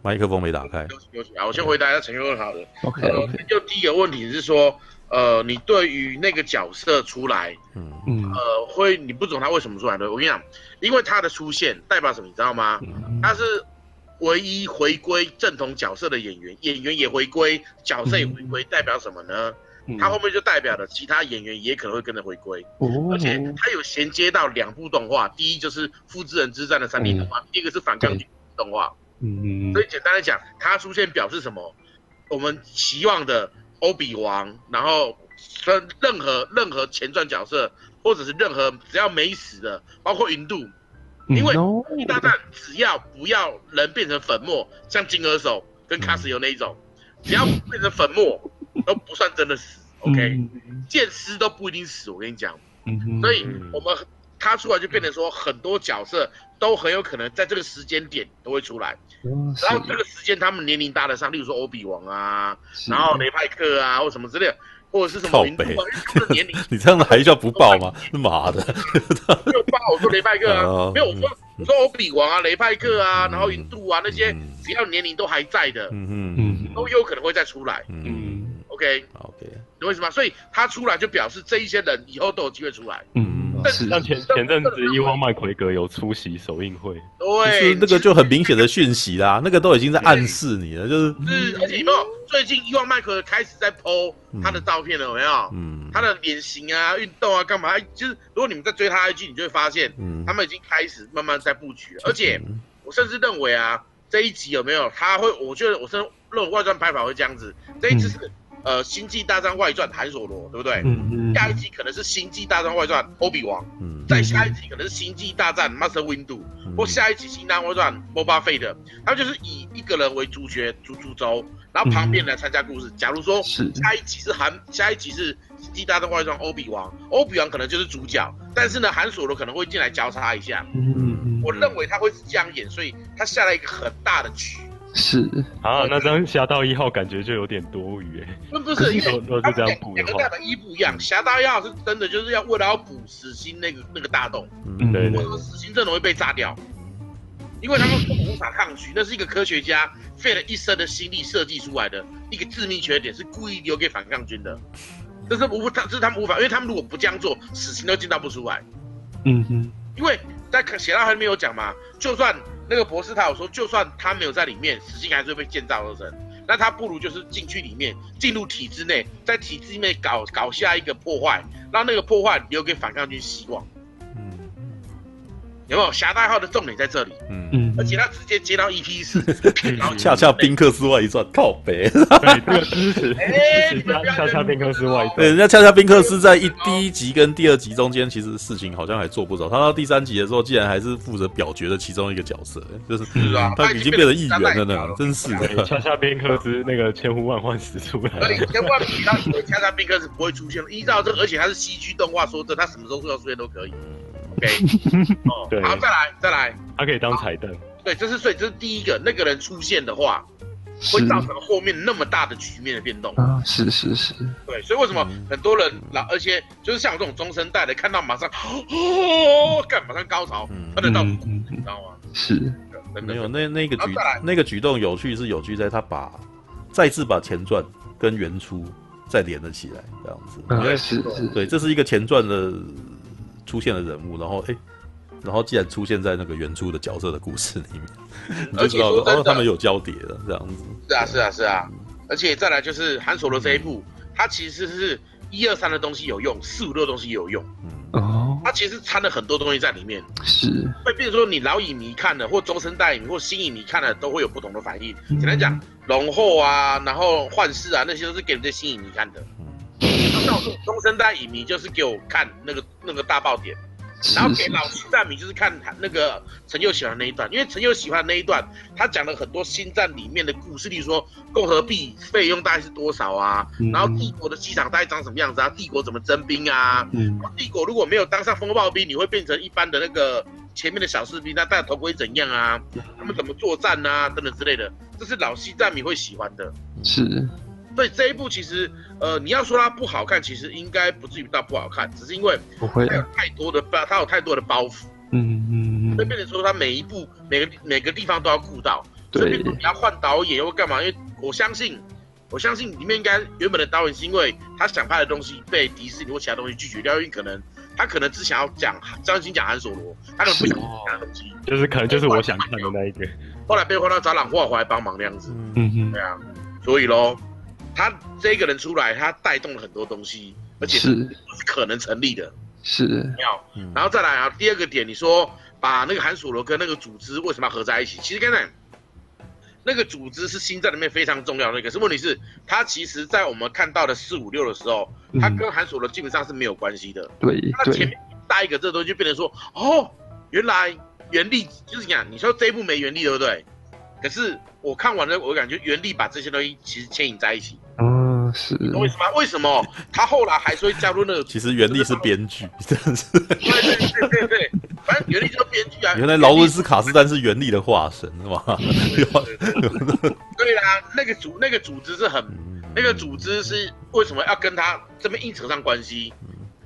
麦克风没打开。啊，我先回答一下陈佑好的。OK OK。就第一个问题是说，呃，你对于那个角色出来，嗯嗯，呃，会你不懂他为什么出来的？我跟你讲，因为他的出现代表什么，你知道吗？嗯、他是唯一回归正统角色的演员，演员也回归，角色也回归，嗯、代表什么呢？他后面就代表了其他演员也可能会跟着回归，而且他有衔接到两部动画，第一就是《复制人之战》的三 D 动画，第一个是反抗军动画。嗯，所以简单来讲，他出现表示什么？我们期望的欧比王，然后跟任何任何前传角色，或者是任何只要没死的，包括云度，因为大战只要不要人变成粉末，像金额手跟卡斯尤那一种，只要变成粉末。都不算真的死，OK，剑师都不一定死，我跟你讲，所以我们他出来就变成说，很多角色都很有可能在这个时间点都会出来，然后这个时间他们年龄搭得上，例如说欧比王啊，然后雷派克啊，或什么之类的，或者是什么名，年龄，你这样子还叫不报吗？妈的，没有报，我说雷派克啊，没有，我说我说欧比王啊，雷派克啊，然后云度啊那些，只要年龄都还在的，嗯嗯，都有可能会再出来，嗯。OK，OK，懂我意思吗？所以他出来就表示这一些人以后都有机会出来。嗯，但是像前前阵子伊万麦奎格有出席首映会，对，是那个就很明显的讯息啦，那个都已经在暗示你了，就是。是，而且有没有最近伊万麦克开始在 PO 他的照片了，有没有？嗯，他的脸型啊、运动啊、干嘛？就是如果你们在追他 IG，你就会发现，嗯，他们已经开始慢慢在布局了。而且我甚至认为啊，这一集有没有他会？我觉得我认认为外传拍法会这样子，这一次是。呃，《星际大战外传》韩索罗，对不对？嗯嗯。下一集可能是《星际大战外传》欧比王，嗯。再下一集可能是《星际大战 Master Windu》，或下一集《星大外传》Boba Fett，他们就是以一个人为主角主主轴，然后旁边来参加故事。假如说下一集是韩，下一集是《星际大战外传》欧比王，欧比王可能就是主角，但是呢，韩索罗可能会进来交叉一下。嗯嗯。我认为他会是这样演，所以他下了一个很大的局。是啊，那张侠盗一号感觉就有点多余哎。那不是，因为都是这样补的话，两个代表一不一样。侠盗一号是真的就是要为了要补死心那个那个大洞，嗯对对，死心真的会被炸掉，因为他们无法抗拒，那是一个科学家费了一生的心力设计出来的一个致命缺点，是故意留给反抗军的。这是无他，这是他们无法，因为他们如果不这样做，死刑都建造不出来。嗯哼，因为在写到还没有讲嘛，就算。那个博士他有说，就算他没有在里面，死刑还是会被建造而成。那他不如就是进去里面，进入体制内，在体制内搞搞下一个破坏，让那个破坏留给反抗军希望。嗯，有没有？侠盗号的重点在这里，嗯嗯，而且他直接接到 EP 四，恰恰宾克斯外一传靠北，对，这个支持，哎恰恰宾克斯外传。对，人家恰恰宾克斯在一第一集跟第二集中间，其实事情好像还做不着。他到第三集的时候，竟然还是负责表决的其中一个角色，就是是啊，他已经变成议员了呢，真是的。恰恰宾克斯那个千呼万唤始出来，而且千万不要以为恰恰宾克斯不会出现，依照这个，而且他是 CG 动画，说这他什么时候要出现都可以。OK，哦，对好，再来再来，它可以当彩蛋。对，这是所以这是第一个，那个人出现的话，会造成后面那么大的局面的变动。啊，是是是，对，所以为什么很多人老，而且就是像我这种中生代的，看到马上哦，干马上高潮，他得到，你知道吗？是，没有那那个举那个举动有趣是有趣在他把再次把前传跟原初再连了起来，这样子。嗯，是是，对，这是一个前传的。出现的人物，然后哎、欸，然后既然出现在那个原著的角色的故事里面，你就知道说哦，他们有交叠的这样子。是啊，是啊，是啊。而且再来就是韩索罗这一部，嗯、它其实是一二三的东西有用，四五六的东西也有用。嗯哦，它其实掺了很多东西在里面。是。会变成说你老影迷看了，或中生代影迷或新影迷看了，都会有不同的反应。嗯、简单讲，龙后啊，然后幻视啊，那些都是给这些新影迷看的。那我中生代影迷就是给我看那个那个大爆点，然后给老星战迷就是看他那个陈佑喜欢那一段，因为陈佑喜欢那一段，他讲了很多星战里面的故事，例如说共和币费用大概是多少啊，然后帝国的机场大概长什么样子啊，帝国怎么征兵啊，嗯。帝国如果没有当上风暴兵，你会变成一般的那个前面的小士兵，那戴头盔怎样啊，他们怎么作战啊，等等之类的，这是老星战迷会喜欢的，是。对这一部其实，呃，你要说它不好看，其实应该不至于到不好看，只是因为不会，它有太多的包，它有太多的包袱，嗯嗯嗯，会变成说它每一部每个每个地方都要顾到，对，所以你要换导演又干嘛？因为我相信，我相信里面应该原本的导演是因为他想拍的东西被迪士尼或其他东西拒绝掉，因为可能他可能只想要讲专心讲韩索罗，他可能不想讲其他东西，就是可能就是我想看的那一个，后来被换到找朗霍回来帮忙那样子，嗯。嗯，对啊，所以喽。他这个人出来，他带动了很多东西，而且是可能成立的，是妙。然后再来啊，第二个点，你说把那个韩索罗跟那个组织为什么要合在一起？其实刚才那个组织是星战里面非常重要的一个，是问题是他其实在我们看到的四五六的时候，他跟韩索罗基本上是没有关系的。对，那前面带一个这东西，就变成说，哦，原来原力就是这样。你说这一部没原力，对不对？可是我看完了，我感觉原力把这些东西其实牵引在一起。嗯，是。为什么？为什么他后来还是会加入那个？其实原力是编剧，真的是。对对对对对，反正原力就是编剧啊。原来劳伦斯卡斯丹是原力的化身，是吗？对啦，那个组那个组织是很，那个组织是为什么要跟他这么硬扯上关系？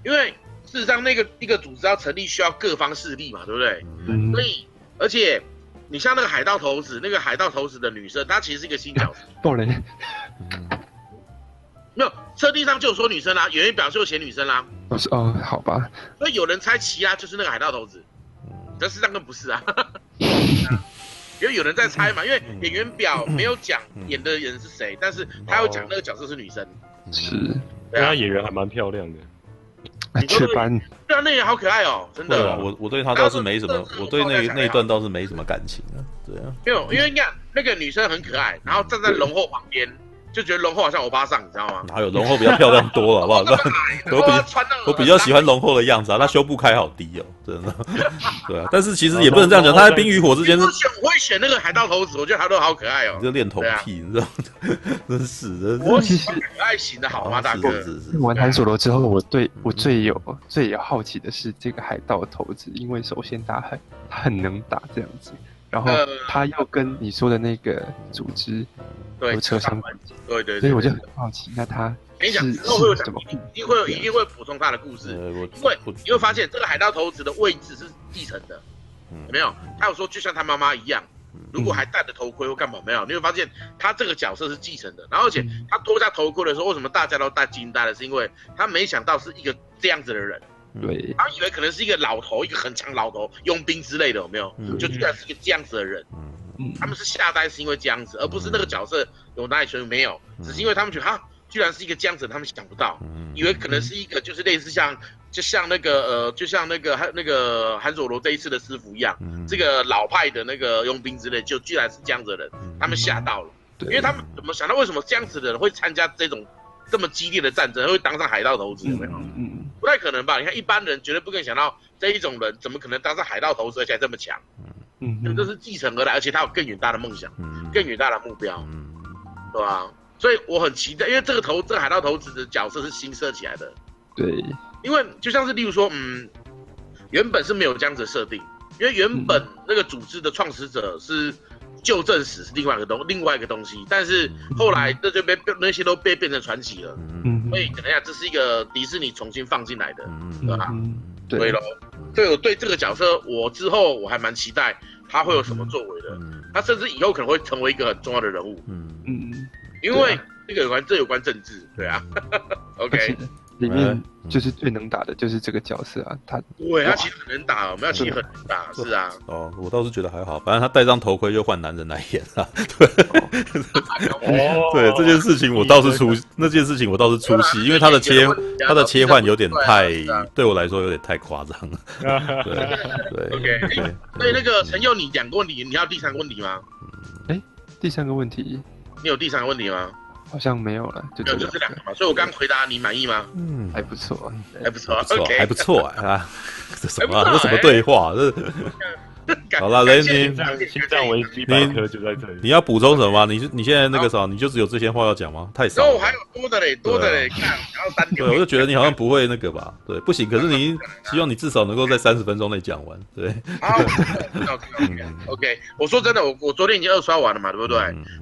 因为事实上那个一个组织要成立，需要各方势力嘛，对不对？嗯。所以，而且。你像那个海盗头子，那个海盗头子的女生，她其实是一个新角色。爆雷。没有，车地上就有说女生啦，演员表就写女生啦。哦，是哦，好吧。所以有人猜奇拉就是那个海盗头子，但事实上更不是啊。因为有人在猜嘛，因为演员表没有讲演的人是谁，但是他有讲那个角色是女生。是。对啊，演员还蛮漂亮的。雀斑，对啊，那也好可爱哦，真的。我我对他倒是没什么，我对那那一段倒是没什么感情啊。对啊，没有，因为你看那个女生很可爱，然后站在龙后旁边，就觉得龙后好像欧巴桑，你知道吗？哪有龙后比较漂亮多了，好不好？我比我比较喜欢龙后的样子啊，他胸部开好低哦，真的。对啊，但是其实也不能这样讲，他在冰与火之间是。我会选那个海盗头子，我觉得他都好可爱哦。你这恋童癖，你知道吗？真是的。我其实可爱型的好吗，大哥？玩韩索罗之后，我对我最有最有好奇的是这个海盗头子，因为首先他很他很能打这样子，然后他又跟你说的那个组织有扯上关系，对对，所以我就很好奇，那他跟你讲之后会有什么？一定会有，一定会补充他的故事，因为你会发现这个海盗头子的位置是继承的，有没有？他有说就像他妈妈一样。如果还戴着头盔或干嘛没有，你会发现他这个角色是继承的。然后而且他脱下头盔的时候，为什么大家都戴惊呆了？是因为他没想到是一个这样子的人。对，他以为可能是一个老头，一个很强老头，佣兵之类的，有没有？就居然是一个这样子的人。他们是吓呆是因为这样子，而不是那个角色有哪里全没有，只是因为他们觉得哈，居然是一个这样子，他们想不到，以为可能是一个就是类似像。就像那个呃，就像那个韩那个韩佐罗这一次的师傅一样，嗯、这个老派的那个佣兵之类，就居然是这样子的人，嗯、他们吓到了，对。因为他们怎么想到为什么这样子的人会参加这种这么激烈的战争，会当上海盗头子？有没有？嗯嗯，不太可能吧？你看一般人绝对不可能想到这一种人怎么可能当上海盗头子，而且还这么强？嗯，因为这是继承而来，而且他有更远大的梦想，嗯、更远大的目标，嗯，对吧？所以我很期待，因为这个头这个海盗头子的角色是新设起来的，对。因为就像是例如说，嗯，原本是没有这样子设定，因为原本那个组织的创始者是旧正史是另外一个东另外一个东西，但是后来这就被那些都被变成传奇了，嗯，所以等一下，这是一个迪士尼重新放进来的，对吧？对。喽，所以我对这个角色，我之后我还蛮期待他会有什么作为的，他甚至以后可能会成为一个很重要的人物，嗯。嗯，因为这个有关这有关政治，对啊，OK。里面就是最能打的，就是这个角色啊，他对，他其实很能打，我们要其实很能打，是啊。哦，我倒是觉得还好，反正他戴上头盔就换男人来演了。对，对这件事情我倒是出那件事情我倒是出戏，因为他的切他的切换有点太对我来说有点太夸张了。对对，OK。所以那个陈佑，你两个问题，你要第三个问题吗？哎，第三个问题，你有第三个问题吗？好像没有了，就这两个嘛。所以我刚回答你满意吗？嗯，还不错，还不错，还不错啊！这什么？这什么对话？这 好了，雷尼，心脏危机百科就在这里。你要补充什么吗？你你现在那个啥，你就只有这些话要讲吗？太少。我还有多的嘞，多的嘞，看，然后三对，我就觉得你好像不会那个吧？对，不行。可是你 希望你至少能够在三十分钟内讲完。对。好，OK，我说真的，我我昨天已经二刷完了嘛，对不对？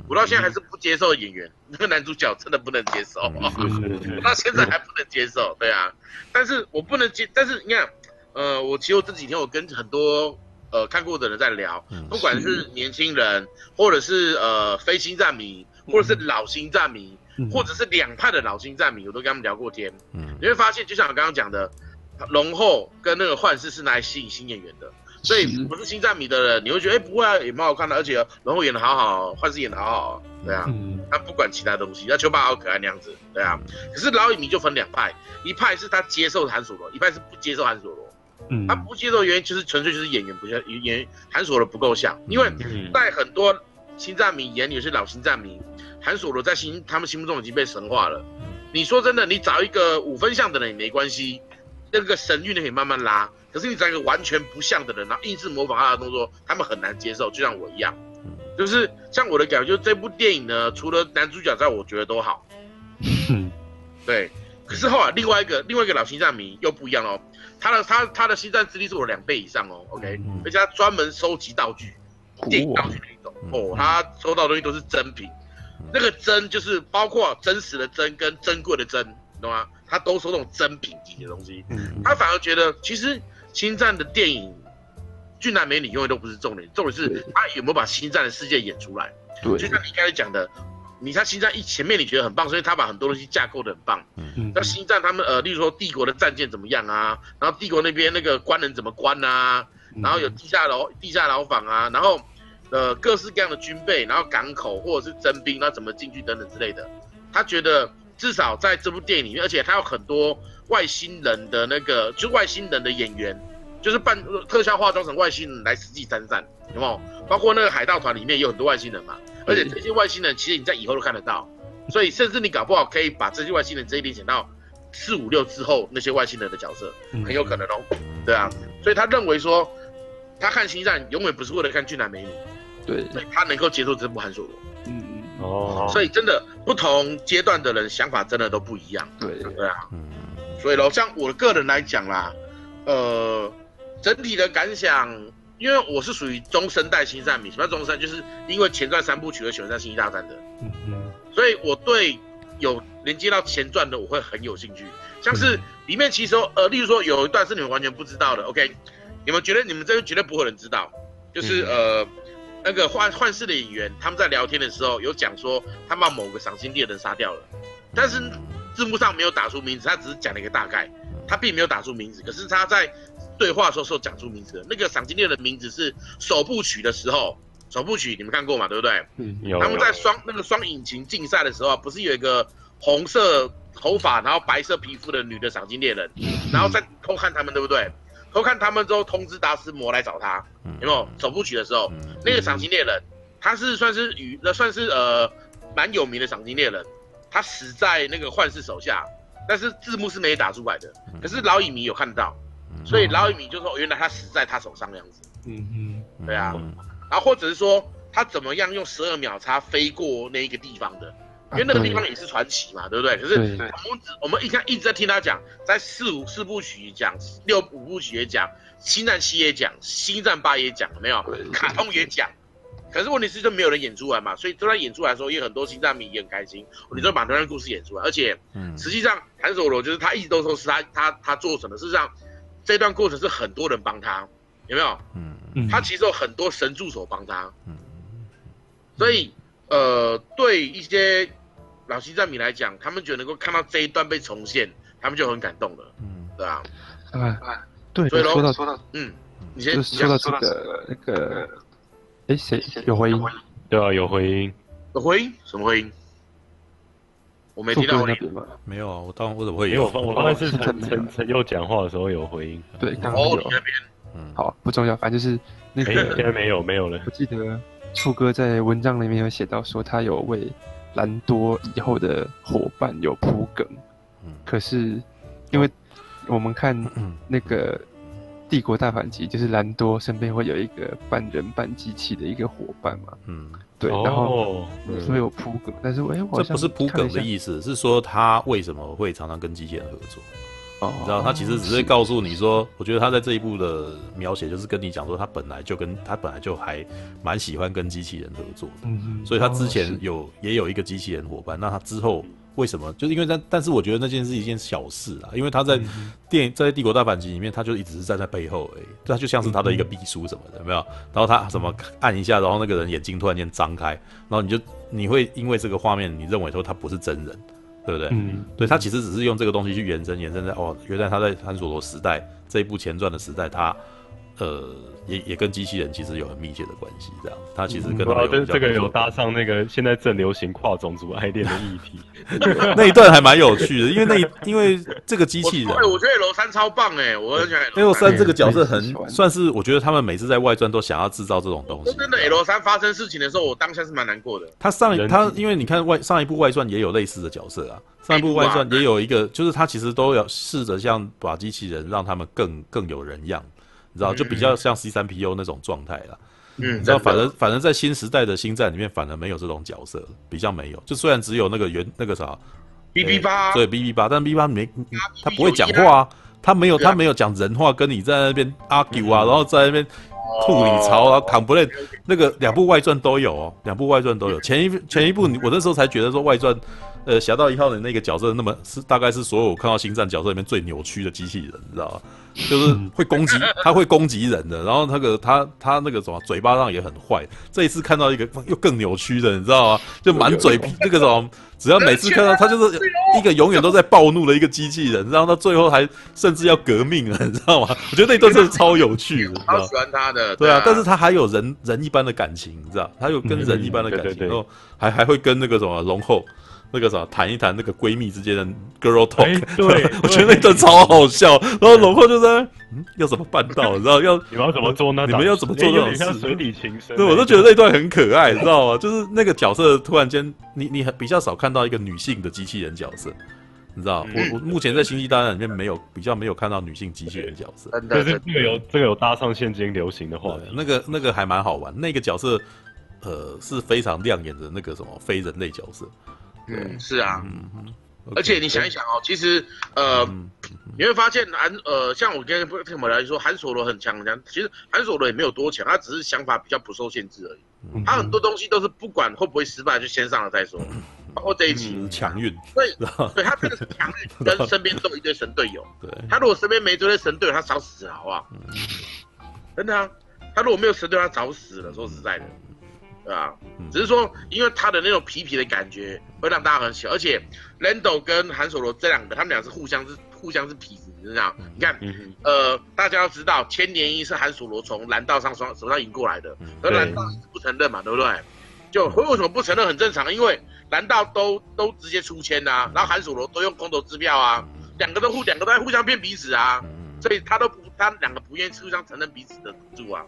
我到现在还是不接受演员那个男主角，真的不能接受。我到现在还不能接受，对啊。但是我不能接，但是你看，呃，我其实我这几天我跟很多。呃，看过的人在聊，不管是年轻人，或者是呃非星战迷，或者是老星战迷，或者是两派的老星战迷，我都跟他们聊过天。嗯，你会发现，就像我刚刚讲的，龙后跟那个幻视是拿来吸引新演员的，所以不是星战迷的人，你会觉得哎、欸、不会啊，也蛮好看的，而且龙后演的好好，幻视演的好好，对啊，他不管其他东西，那丘巴好可爱那样子，对啊。可是老影迷就分两派，一派是他接受韩索罗，一派是不接受韩索罗。嗯，他不接受的原因就是纯粹就是演员不像，演员韩索罗不够像，因为在很多新战迷眼里是老星战迷，韩索罗在心他们心目中已经被神化了。你说真的，你找一个五分像的人也没关系，那个神韵你可以慢慢拉。可是你找一个完全不像的人，然后硬是模仿他的动作，他们很难接受。就像我一样，就是像我的感觉，就是这部电影呢，除了男主角在，我觉得都好。对，可是后来另外一个另外一个老星战迷又不一样哦。他的他他的星战资历是我两倍以上哦，OK，而且他专门收集道具，电影道具那一种。哦，他收到的东西都是真品，那个真就是包括真实的真跟珍贵的珍，懂吗？他都收那种真品级的东西，他反而觉得其实星战的电影俊男美女永远都不是重点，重点是他有没有把星战的世界演出来，对，就像你刚才讲的。你看星战一前面你觉得很棒，所以他把很多东西架构的很棒。嗯嗯，那星战他们呃，例如说帝国的战舰怎么样啊？然后帝国那边那个官人怎么关啊？然后有地下牢、地下牢房啊，然后呃各式各样的军备，然后港口或者是征兵，那怎么进去等等之类的。他觉得至少在这部电影里面，而且他有很多外星人的那个，就外星人的演员，就是扮特效化妆成外星人来实际参战，有没有？包括那个海盗团里面有很多外星人嘛。而且这些外星人其实你在以后都看得到，所以甚至你搞不好可以把这些外星人这一点想到四五六之后那些外星人的角色，很有可能哦。对啊，所以他认为说，他看星战永远不是为了看俊男美女，对，他能够接受这部韩索罗。嗯嗯哦，所以真的不同阶段的人想法真的都不一样。对对啊，嗯，所以喽，像我个人来讲啦，呃，整体的感想。因为我是属于中生代星战迷，什么叫中生？就是因为前传三部曲而喜欢上星际大战的，嗯嗯，所以我对有连接到前传的我会很有兴趣。像是里面其实呃，例如说有一段是你们完全不知道的，OK？你们觉得你们这边绝对不会有人知道，就是呃那个幻幻视的演员他们在聊天的时候有讲说他把某个赏金猎人杀掉了，但是字幕上没有打出名字，他只是讲了一个大概，他并没有打出名字，可是他在。对话的时候是有讲出名字的，那个赏金猎人的名字是首部曲的时候，首部曲你们看过嘛？对不对？嗯，有。他们在双那个双引擎竞赛的时候，不是有一个红色头发然后白色皮肤的女的赏金猎人，然后再偷看他们，对不对？偷看他们之后，通知达斯摩来找他，有没有？首部曲的时候，那个赏金猎人，他是算是与那算是呃蛮有名的赏金猎人，他死在那个幻视手下，但是字幕是没打出来的，可是老影迷有看到，所以老影迷就说原来他死在他手上那样子，嗯嗯，对啊，然后或者是说他怎么样用十二秒差飞过那一个地方的。因为那个地方也是传奇嘛，对不对？可是我们我们一看一直在听他讲，在四五四部曲讲，六五部曲也讲，星战七也讲，星战八也讲，没有？卡通也讲。可是问题是，就没有人演出来嘛，所以都在演出来的时候，也有很多星战迷也很开心。你就把那段故事演出来，而且，实际上韩索罗就是他一直都说是他他他做什么，事实上这段过程是很多人帮他，有没有？嗯嗯，他其实有很多神助手帮他，嗯，所以呃，对一些。老西藏米来讲，他们觉得能够看到这一段被重现，他们就很感动了。嗯，对啊，啊，对。所以说到说到，嗯，你先说到这个那个，哎，谁有回音？对啊，有回音。有回音？什么回音？我没听到回音。没有啊，我当我怎么会有？我我刚才是陈陈陈佑讲话的时候有回音。对，刚刚有。嗯，好，不重要，反正就是那个。现在没有，没有了。我记得处哥在文章里面有写到说，他有为。兰多以后的伙伴有铺梗，嗯，可是因为我们看那个帝国大反击，就是兰多身边会有一个半人半机器的一个伙伴嘛，嗯，对，然后所以有铺梗，但是哎，这不是铺梗的意思，是说他为什么会常常跟机器人合作？哦，你知道，他其实只是告诉你说，我觉得他在这一部的描写就是跟你讲说，他本来就跟他本来就还蛮喜欢跟机器人合作的，嗯，所以他之前有也有一个机器人伙伴，那他之后为什么？就是因为但，但是我觉得那件是一件小事啊，因为他在电影在《帝国大反击》里面，他就一直是站在背后，而已，他就像是他的一个秘书什么的，有没有？然后他什么按一下，然后那个人眼睛突然间张开，然后你就你会因为这个画面，你认为说他不是真人。对不对？嗯，对，他其实只是用这个东西去延伸，延伸在哦，原来他在探索罗时代这一部前传的时代，他呃也也跟机器人其实有很密切的关系，这样。他其实跟他有、嗯、这个有搭上那个现在正流行跨种族爱恋的议题，那一段还蛮有趣的，因为那因为这个机器人，我觉得 L 三超棒哎，我很喜欢 L 三这个角色很算是，我觉得他们每次在外传都想要制造这种东西。真的 L 三发生事情的时候，我当下是蛮难过的。他上一他因为你看外上一部外传也有类似的角色啊，上一部外传也有一个，就是他其实都要试着像把机器人让他们更更有人样。你知道，就比较像 C 三 PO 那种状态了。嗯，你知道，反正反正在新时代的星战里面，反而没有这种角色，比较没有。就虽然只有那个原那个啥，B B 八，对 B B 八，但 B B 八没他不会讲话啊，他没有他没有讲人话，跟你在那边 argue 啊，然后在那边吐你槽啊，complain。那个两部外传都有哦，两部外传都有。前一前一部，我那时候才觉得说外传。呃，侠盗一号的那个角色，那么是大概是所有我看到星战角色里面最扭曲的机器人，你知道吗？就是会攻击，他会攻击人的，然后那个他他那个什么嘴巴上也很坏。这一次看到一个又更扭曲的，你知道吗？就满嘴皮那个什么，只要每次看到他就是一个永远都在暴怒的一个机器人，然后到最后还甚至要革命了，你知道吗？我觉得那段真的超有趣的，好喜欢他的。对啊，但是他还有人人一般的感情，你知道？他有跟人一般的感情，然后还还会跟那个什么龙后。那个啥，谈一谈那个闺蜜之间的 girl talk，、欸、对，我觉得那段超好笑。然后龙后就在，嗯，要怎么办到？你知道要 你们要怎么做呢？你们要怎么做这种事？水底情深，对，我都觉得那段很可爱，你知道吗？就是那个角色突然间，你你比较少看到一个女性的机器人角色，你知道？嗯、我我目前在星际大战里面没有比较没有看到女性机器人角色，但是这个有这个有搭上现今流行的话，那个那个还蛮好玩。那个角色呃是非常亮眼的那个什么非人类角色。嗯，是啊，嗯，而且你想一想哦，其实呃，你会发现韩呃，像我跟跟我们来说，韩索罗很强很强，其实韩索罗也没有多强，他只是想法比较不受限制而已。他很多东西都是不管会不会失败就先上了再说，包括这一期强运，对，对他真的是强运，跟身边都有一堆神队友。对，他如果身边没这些神队友，他早死了，好不好？真的啊，他如果没有神队友，他早死了。说实在的。对啊，只是说，因为他的那种皮皮的感觉会让大家很喜欢，而且 Lando 跟韩索罗这两个，他们俩是互相是互相是痞子，你知道？你看，呃，大家要知道，千年一是韩索罗从蓝道上双手上赢过来的，而蓝道一直不承认嘛，对不对？就为什么不承认很正常，因为蓝道都都直接出签啊，然后韩索罗都用空头支票啊，两个都互两个都在互相骗彼此啊，所以他都不他两个不愿意互相承认彼此的赌注啊，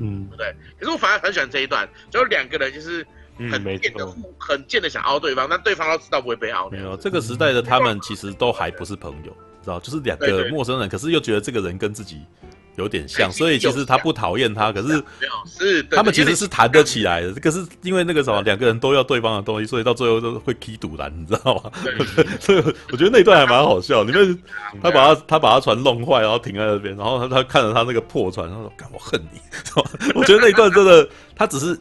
嗯，对不对？可是我反而很喜欢这一段，就两个人就是很贱的互很贱的想凹对方，但对方都知道不会被凹。没有这个时代的他们其实都还不是朋友，知道就是两个陌生人，可是又觉得这个人跟自己。有点像，所以其实他不讨厌他，可是是他们其实是谈得起来的。可是因为那个什么，两个人都要对方的东西，所以到最后都会踢赌烂，你知道吗？所以我觉得那段还蛮好笑。里面他把他他把他船弄坏，然后停在那边，然后他他看着他那个破船，他说：“干，我恨你。”我觉得那一段真的，他只是。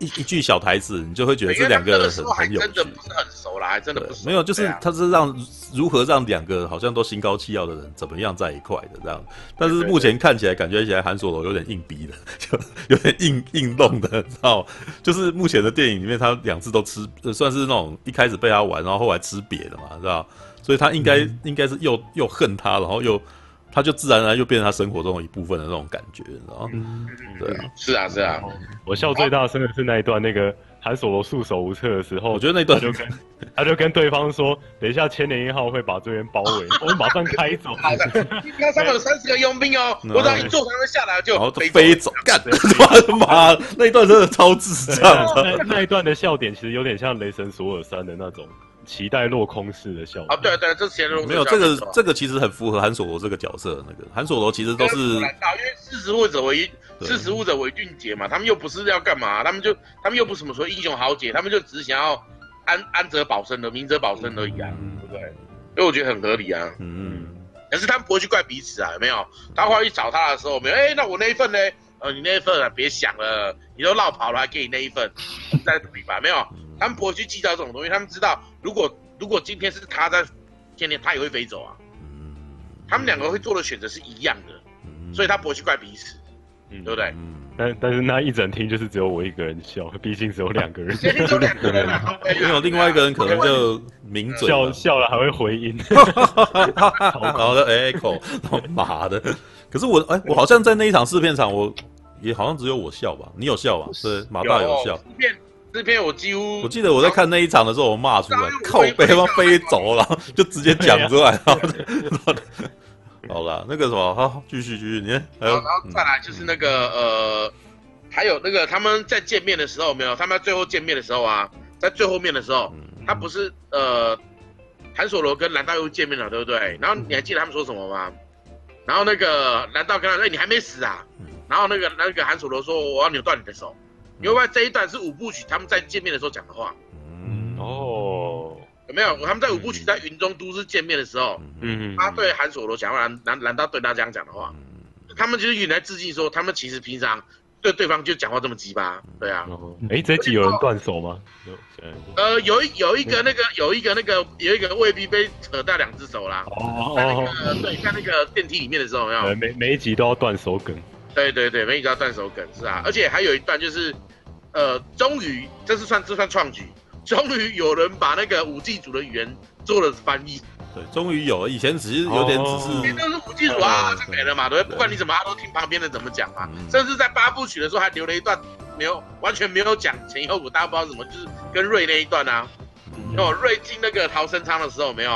一一句小台词，你就会觉得这两个人很很有趣。真的不是很熟啦，还真的不熟。没有，就是他是让如何让两个好像都心高气傲的人怎么样在一块的这样。但是目前看起来感觉起来韩索罗有点硬逼的，就有点硬硬弄的，知道？就是目前的电影里面，他两次都吃，算是那种一开始被他玩，然后后来吃瘪的嘛，知道？所以他应该、嗯、应该是又又恨他，然后又。他就自然而然就变成他生活中的一部分的那种感觉，你知道吗？嗯，对啊，是啊，是啊。我笑最大声的是那一段，那个韩索罗束手无策的时候，我觉得那段就跟他就跟对方说：“等一下，千年一号会把这边包围，我们马上开走。”那上面有三十个佣兵哦，我让一坐他们下来就飞走，干！我的妈，那一段真的超智障。那那一段的笑点其实有点像雷神索尔三的那种。期待落空式的效果啊，对对，这期待落空没有这个这个其实很符合韩索罗这个角色。那个韩索罗其实都是，因为识时务者为识时务者为俊杰嘛，他们又不是要干嘛，他们就他们又不是什么说英雄豪杰，他们就只是想要安安则保身的明哲保身而已啊，对不对？所以我觉得很合理啊，嗯，可是他们不会去怪彼此啊，有没有？他会去找他的时候，没有，哎，那我那一份呢？呃，你那一份啊，别想了，你都绕跑了，还给你那一份，再赌一把，没有？他们不会去计较这种东西，他们知道，如果如果今天是他在天天，他也会飞走啊。嗯他们两个会做的选择是一样的，所以他不会去怪彼此，嗯对不对？但但是那一整天就是只有我一个人笑，毕竟只有两个人。只有两个人，没有另外一个人可能就抿嘴笑笑了，还会回音。然后就 echo，妈的！可是我哎，我好像在那一场试片场，我也好像只有我笑吧？你有笑吧？是，马大有笑。这篇我几乎，我记得我在看那一场的时候，我骂出来，靠北他妈飞走了，就直接讲出来。好了，那个什么，好，继续继续，你看，还有，然后再来就是那个呃，还有那个他们在见面的时候没有？他们在最后见面的时候啊，在最后面的时候，他不是呃，韩索罗跟蓝道又见面了，对不对？然后你还记得他们说什么吗？然后那个蓝道跟他说，你还没死啊？然后那个那个韩索罗说，我要扭断你的手。因为这一段是五部曲他们在见面的时候讲的话。嗯哦，有没有？他们在五部曲在云中都市见面的时候，嗯，他对韩索罗讲话，难难道对他这样讲的话？他们就是原来致敬说，他们其实平常对对方就讲话这么鸡巴，对啊。哎，这集有人断手吗？呃，有一有一个那个有一个那个有一个未必被扯到两只手啦。哦哦。对，看那个电梯里面的时候，有没有？每每一集都要断手梗。对对对，没一集要断手梗是啊，而且还有一段就是。呃，终于，这是算这算创举，终于有人把那个五 G 组的语言做了翻译。对，终于有了，以前只是有点只是，都是五 G 组啊，就没了嘛，对不对？不管你怎么，他都听旁边的怎么讲嘛。甚至在八部曲的时候还留了一段没有，完全没有讲前因后果，大家不知道什么，就是跟瑞那一段啊。哦，瑞进那个逃生舱的时候没有，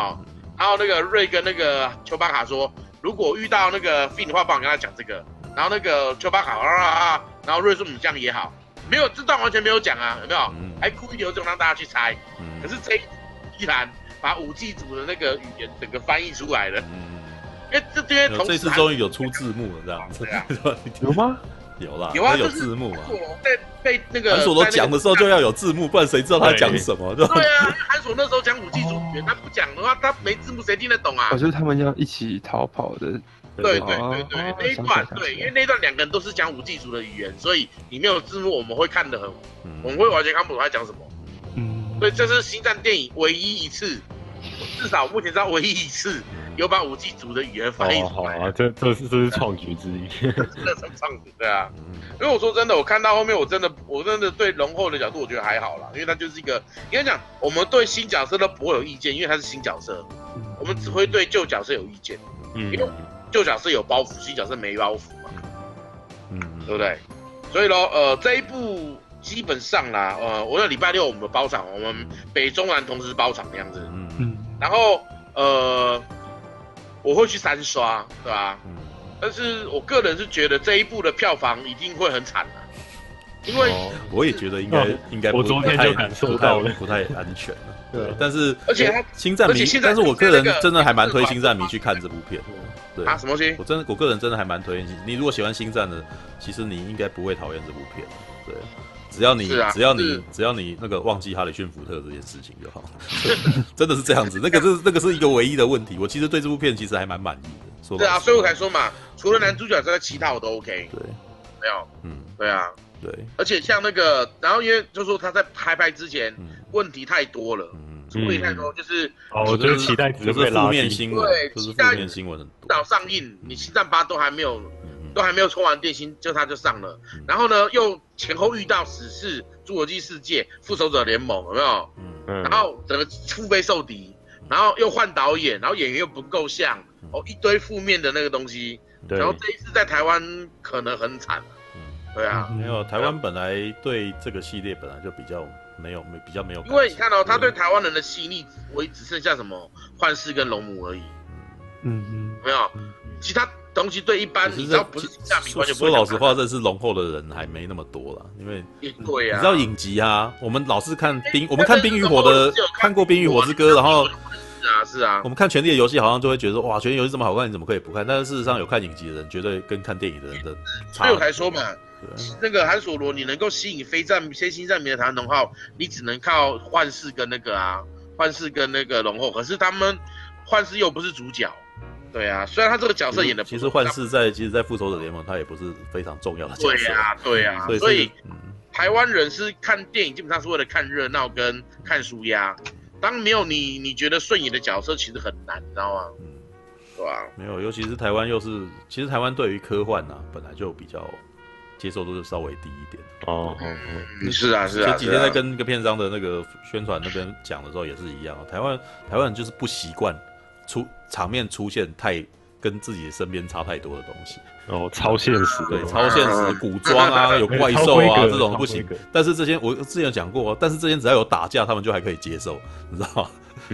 然后那个瑞跟那个丘巴卡说，如果遇到那个 Finn 的话，帮我跟他讲这个。然后那个丘巴卡啊啊，然后瑞说，嗯，这样也好。没有，这段完全没有讲啊，有没有？还故意留这种让大家去猜。可是这依然把五 G 组的那个语言整个翻译出来了。因为这些同这次终于有出字幕了，这样子。有吗？有啦，有啊，有字幕啊。在被那个韩索罗讲的时候就要有字幕，不然谁知道他讲什么？对啊，韩索那时候讲五 G 组语言，他不讲的话，他没字幕谁听得懂啊？我觉得他们要一起逃跑的。对对对对，那一段对，因为那一段两个人都是讲五 G 族的语言，所以你没有字幕，我们会看得很，我们会完全看不懂他讲什么。嗯，所以这是星战电影唯一一次，至少目前知道唯一一次有把五 G 族的语言翻译出来。好啊，这这是这是创举之一，真的是创举，对啊。因为我说真的，我看到后面，我真的我真的对龙后的角度，我觉得还好啦，因为他就是一个，应该讲我们对新角色都不会有意见，因为他是新角色，我们只会对旧角色有意见。嗯。旧角色有包袱，新角色没包袱嘛？嗯，对不对？所以咯，呃，这一部基本上啦，呃，我那礼拜六我们包场，我们北中南同时包场那样子。嗯嗯。然后呃，我会去三刷，对吧？嗯。但是我个人是觉得这一部的票房一定会很惨的，因为我也觉得应该应该。我昨天就感受到了，不太安全了。对，但是而且他星战迷，但是我个人真的还蛮推星战迷去看这部片。对啊，什么东西？我真的，我个人真的还蛮推荐你。你如果喜欢星战的，其实你应该不会讨厌这部片。对。只要你，只要你，只要你那个忘记哈里逊福特这件事情就好，真的是这样子。那个是那个是一个唯一的问题。我其实对这部片其实还蛮满意的。说对啊，所以我才说嘛，除了男主角之外，其他我都 OK。对，没有，嗯，对啊，对。而且像那个，然后因为就是说他在开拍之前问题太多了，嗯，问题太多，就是哦，我觉得期待值是负面新闻，对，就是负面新闻很多。早上映，你七战八都还没有。都还没有充完电芯，就他就上了，然后呢，又前后遇到死侍、侏罗纪世界、复仇者联盟，有没有？嗯，然后整个腹背受敌，然后又换导演，然后演员又不够像，哦，一堆负面的那个东西，对。然后这一次在台湾可能很惨，嗯，对啊，没有，台湾本来对这个系列本来就比较没有没比较没有，因为你看到、哦、他对台湾人的吸引力，唯只剩下什么幻视跟龙母而已，嗯嗯，没有，其他。东西对一般，你知道不是说说老实话，认识龙后的人还没那么多了，因为对啊，你知道影集啊，我们老是看冰，我们看冰与火的，看过冰与火之歌，然后是啊是啊，我们看权力的游戏好像就会觉得哇，权力游戏这么好看，你怎么可以不看？但是事实上有看影集的人，绝对跟看电影的人的差。所以我才说嘛，那个韩索罗，你能够吸引非战非星战迷的台湾同好，你只能靠幻视跟那个啊，幻视跟那个龙后，可是他们幻视又不是主角。对啊，虽然他这个角色演的，其实幻视在其实，在复仇者联盟他也不是非常重要的角色。对啊，对啊，所以台湾人是看电影基本上是为了看热闹跟看舒压。当没有你你觉得顺眼的角色，其实很难，你知道吗？嗯，对啊，没有，尤其是台湾又是，其实台湾对于科幻呢，本来就比较接受度就稍微低一点。哦，嗯，是啊，是啊。前几天在跟那个片商的那个宣传那边讲的时候也是一样，台湾台湾人就是不习惯。出场面出现太跟自己身边差太多的东西哦，超现实对，超现实古装啊，有怪兽啊这种不行。但是这些我之前有讲过，但是这些只要有打架，他们就还可以接受，你知道吗？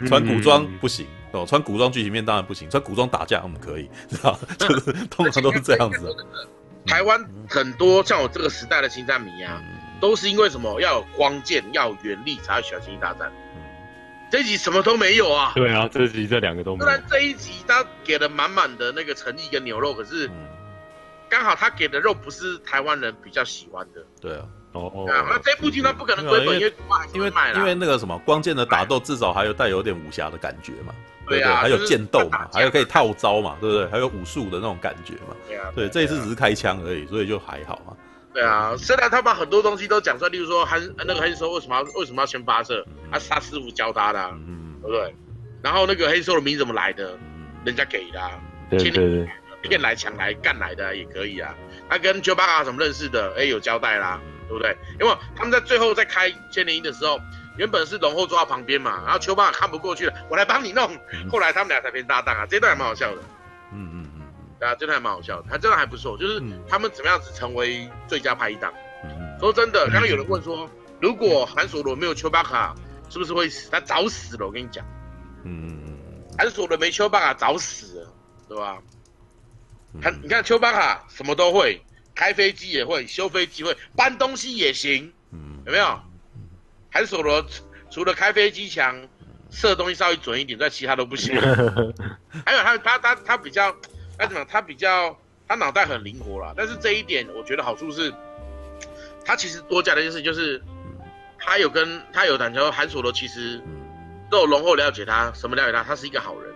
穿古装不行哦，穿古装剧情片当然不行，穿古装打架我们可以，知道就是通常都是这样子。台湾很多像我这个时代的星战迷啊，都是因为什么？要有光剑，要有原力，才会喜欢星际大战。这一集什么都没有啊！对啊，这一集这两个都没有。虽然这一集他给了满满的那个诚意跟牛肉，可是刚好他给的肉不是台湾人比较喜欢的。对啊，哦哦。那这部剧他不可能亏本，因为因为因为那个什么光剑的打斗至少还有带有点武侠的感觉嘛。对对，还有剑斗嘛，还有可以套招嘛，对不对？还有武术的那种感觉嘛。对啊。对，这一次只是开枪而已，所以就还好嘛。对啊，虽然他把很多东西都讲出来，例如说韩那个黑兽为什么要为什么要先发射，他是他师傅教他的，嗯，对不对？然后那个黑兽的名字怎么来的？人家给的，对对对，骗来抢来干来的也可以啊。他跟丘巴卡怎么认识的？哎，有交代啦，对不对？因为他们在最后在开千年鹰的时候，原本是龙后坐在旁边嘛，然后丘巴卡看不过去了，我来帮你弄。后来他们俩才变搭档啊，这段还蛮好笑的。嗯嗯嗯。对啊，这段还蛮好笑的，他真的还不错，就是他们怎么样子成为最佳拍档。嗯、说真的，刚刚有人问说，如果韩索罗没有丘巴卡，是不是会死？他早死了，我跟你讲。嗯嗯韩索罗没丘巴卡早死了，对吧？他、嗯、你看丘巴卡什么都会，开飞机也会，修飞机会，搬东西也行。嗯，有没有？韩索罗除了开飞机强，射东西稍微准一点，但其他都不行。还有他他他他比较。该怎么？他比较，他脑袋很灵活啦。但是这一点，我觉得好处是，他其实多加的一件事就是，他有跟他有谈说，韩索罗其实都有浓厚了解他，什么了解他？他是一个好人。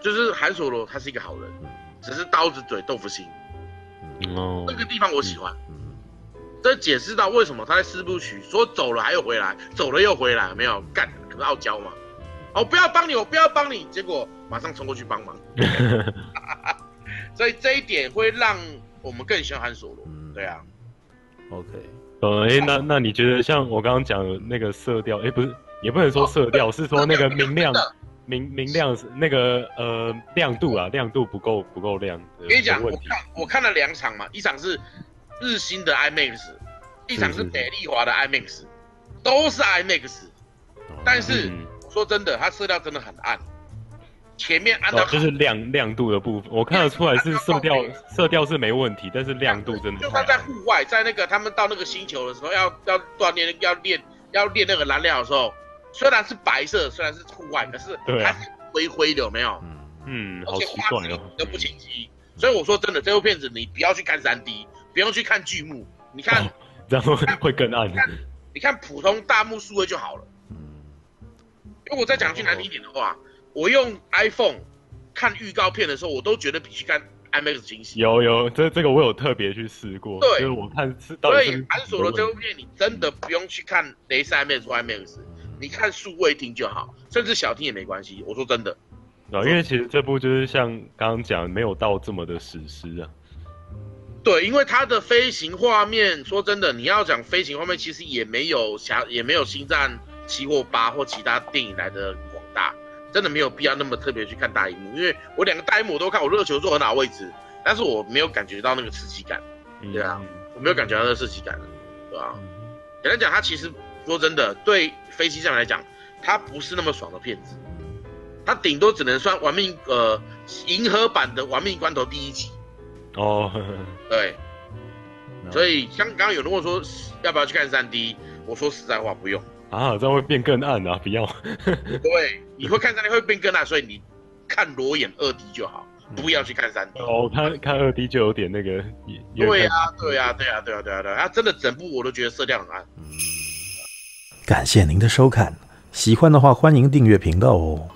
就是韩索罗他是一个好人，只是刀子嘴豆腐心。哦。那个地方我喜欢。这解释到为什么他在四部曲说走了还又回来，走了又回来，没有干，可能傲娇嘛。哦不要帮你，我不要帮你，结果马上冲过去帮忙，所以这一点会让我们更喜欢韩索罗。嗯，对啊。OK，呃，哎、欸，那那你觉得像我刚刚讲的那个色调，哎、欸，不是，也不能说色调，哦、是说那个明亮，明明亮那个呃亮度啊，亮度不够不够亮。我跟你讲，我看我看了两场嘛，一场是日新的 IMAX，一场是美丽华的 IMAX，都是 IMAX，但是说真的，它色调真的很暗。前面暗到就是亮亮度的部分，我看得出来是色调色调是没问题，但是亮度真的。就他在户外，在那个他们到那个星球的时候，要要锻炼要练要练那个燃料的时候，虽然是白色，虽然是户外，可是它是灰灰的，有没有？嗯，而且画质都不清晰。所以我说真的，这部片子你不要去看三 D，不用去看剧目，你看，然后会更暗。你看，你看普通大幕数位就好了。嗯。如果再讲句难听一点的话。我用 iPhone 看预告片的时候，我都觉得比去看 IMAX 惊喜。有有，这这个我有特别去试过。对，就是我看是。所以安索罗这部片，你真的不用去看雷士 IMAX 或 IMAX，你看数位听就好，甚至小听也没关系。我说真的。啊，因为其实这部就是像刚刚讲，没有到这么的史诗啊。对，因为它的飞行画面，说真的，你要讲飞行画面，其实也没有侠，也没有星战七或八或其他电影来的广大。真的没有必要那么特别去看大荧幕，因为我两个大荧幕我都看，我热球坐很好位置，但是我没有感觉到那个刺激感，对啊，我没有感觉到那个刺激感，对吧？简单讲，它其实说真的，对飞机上来讲，它不是那么爽的片子，它顶多只能算玩命呃银河版的玩命关头第一集哦，对，所以像刚刚有人问说要不要去看三 D，我说实在话不用。啊，这样会变更暗啊！不要。对，你会看三 D 会变更暗，所以你看裸眼二 D 就好，不要去看三 D。哦，看看二 D 就有点那个。对啊，对啊，对啊，对啊，对啊，对他，真的整部我都觉得色调很暗。感谢您的收看，喜欢的话欢迎订阅频道哦。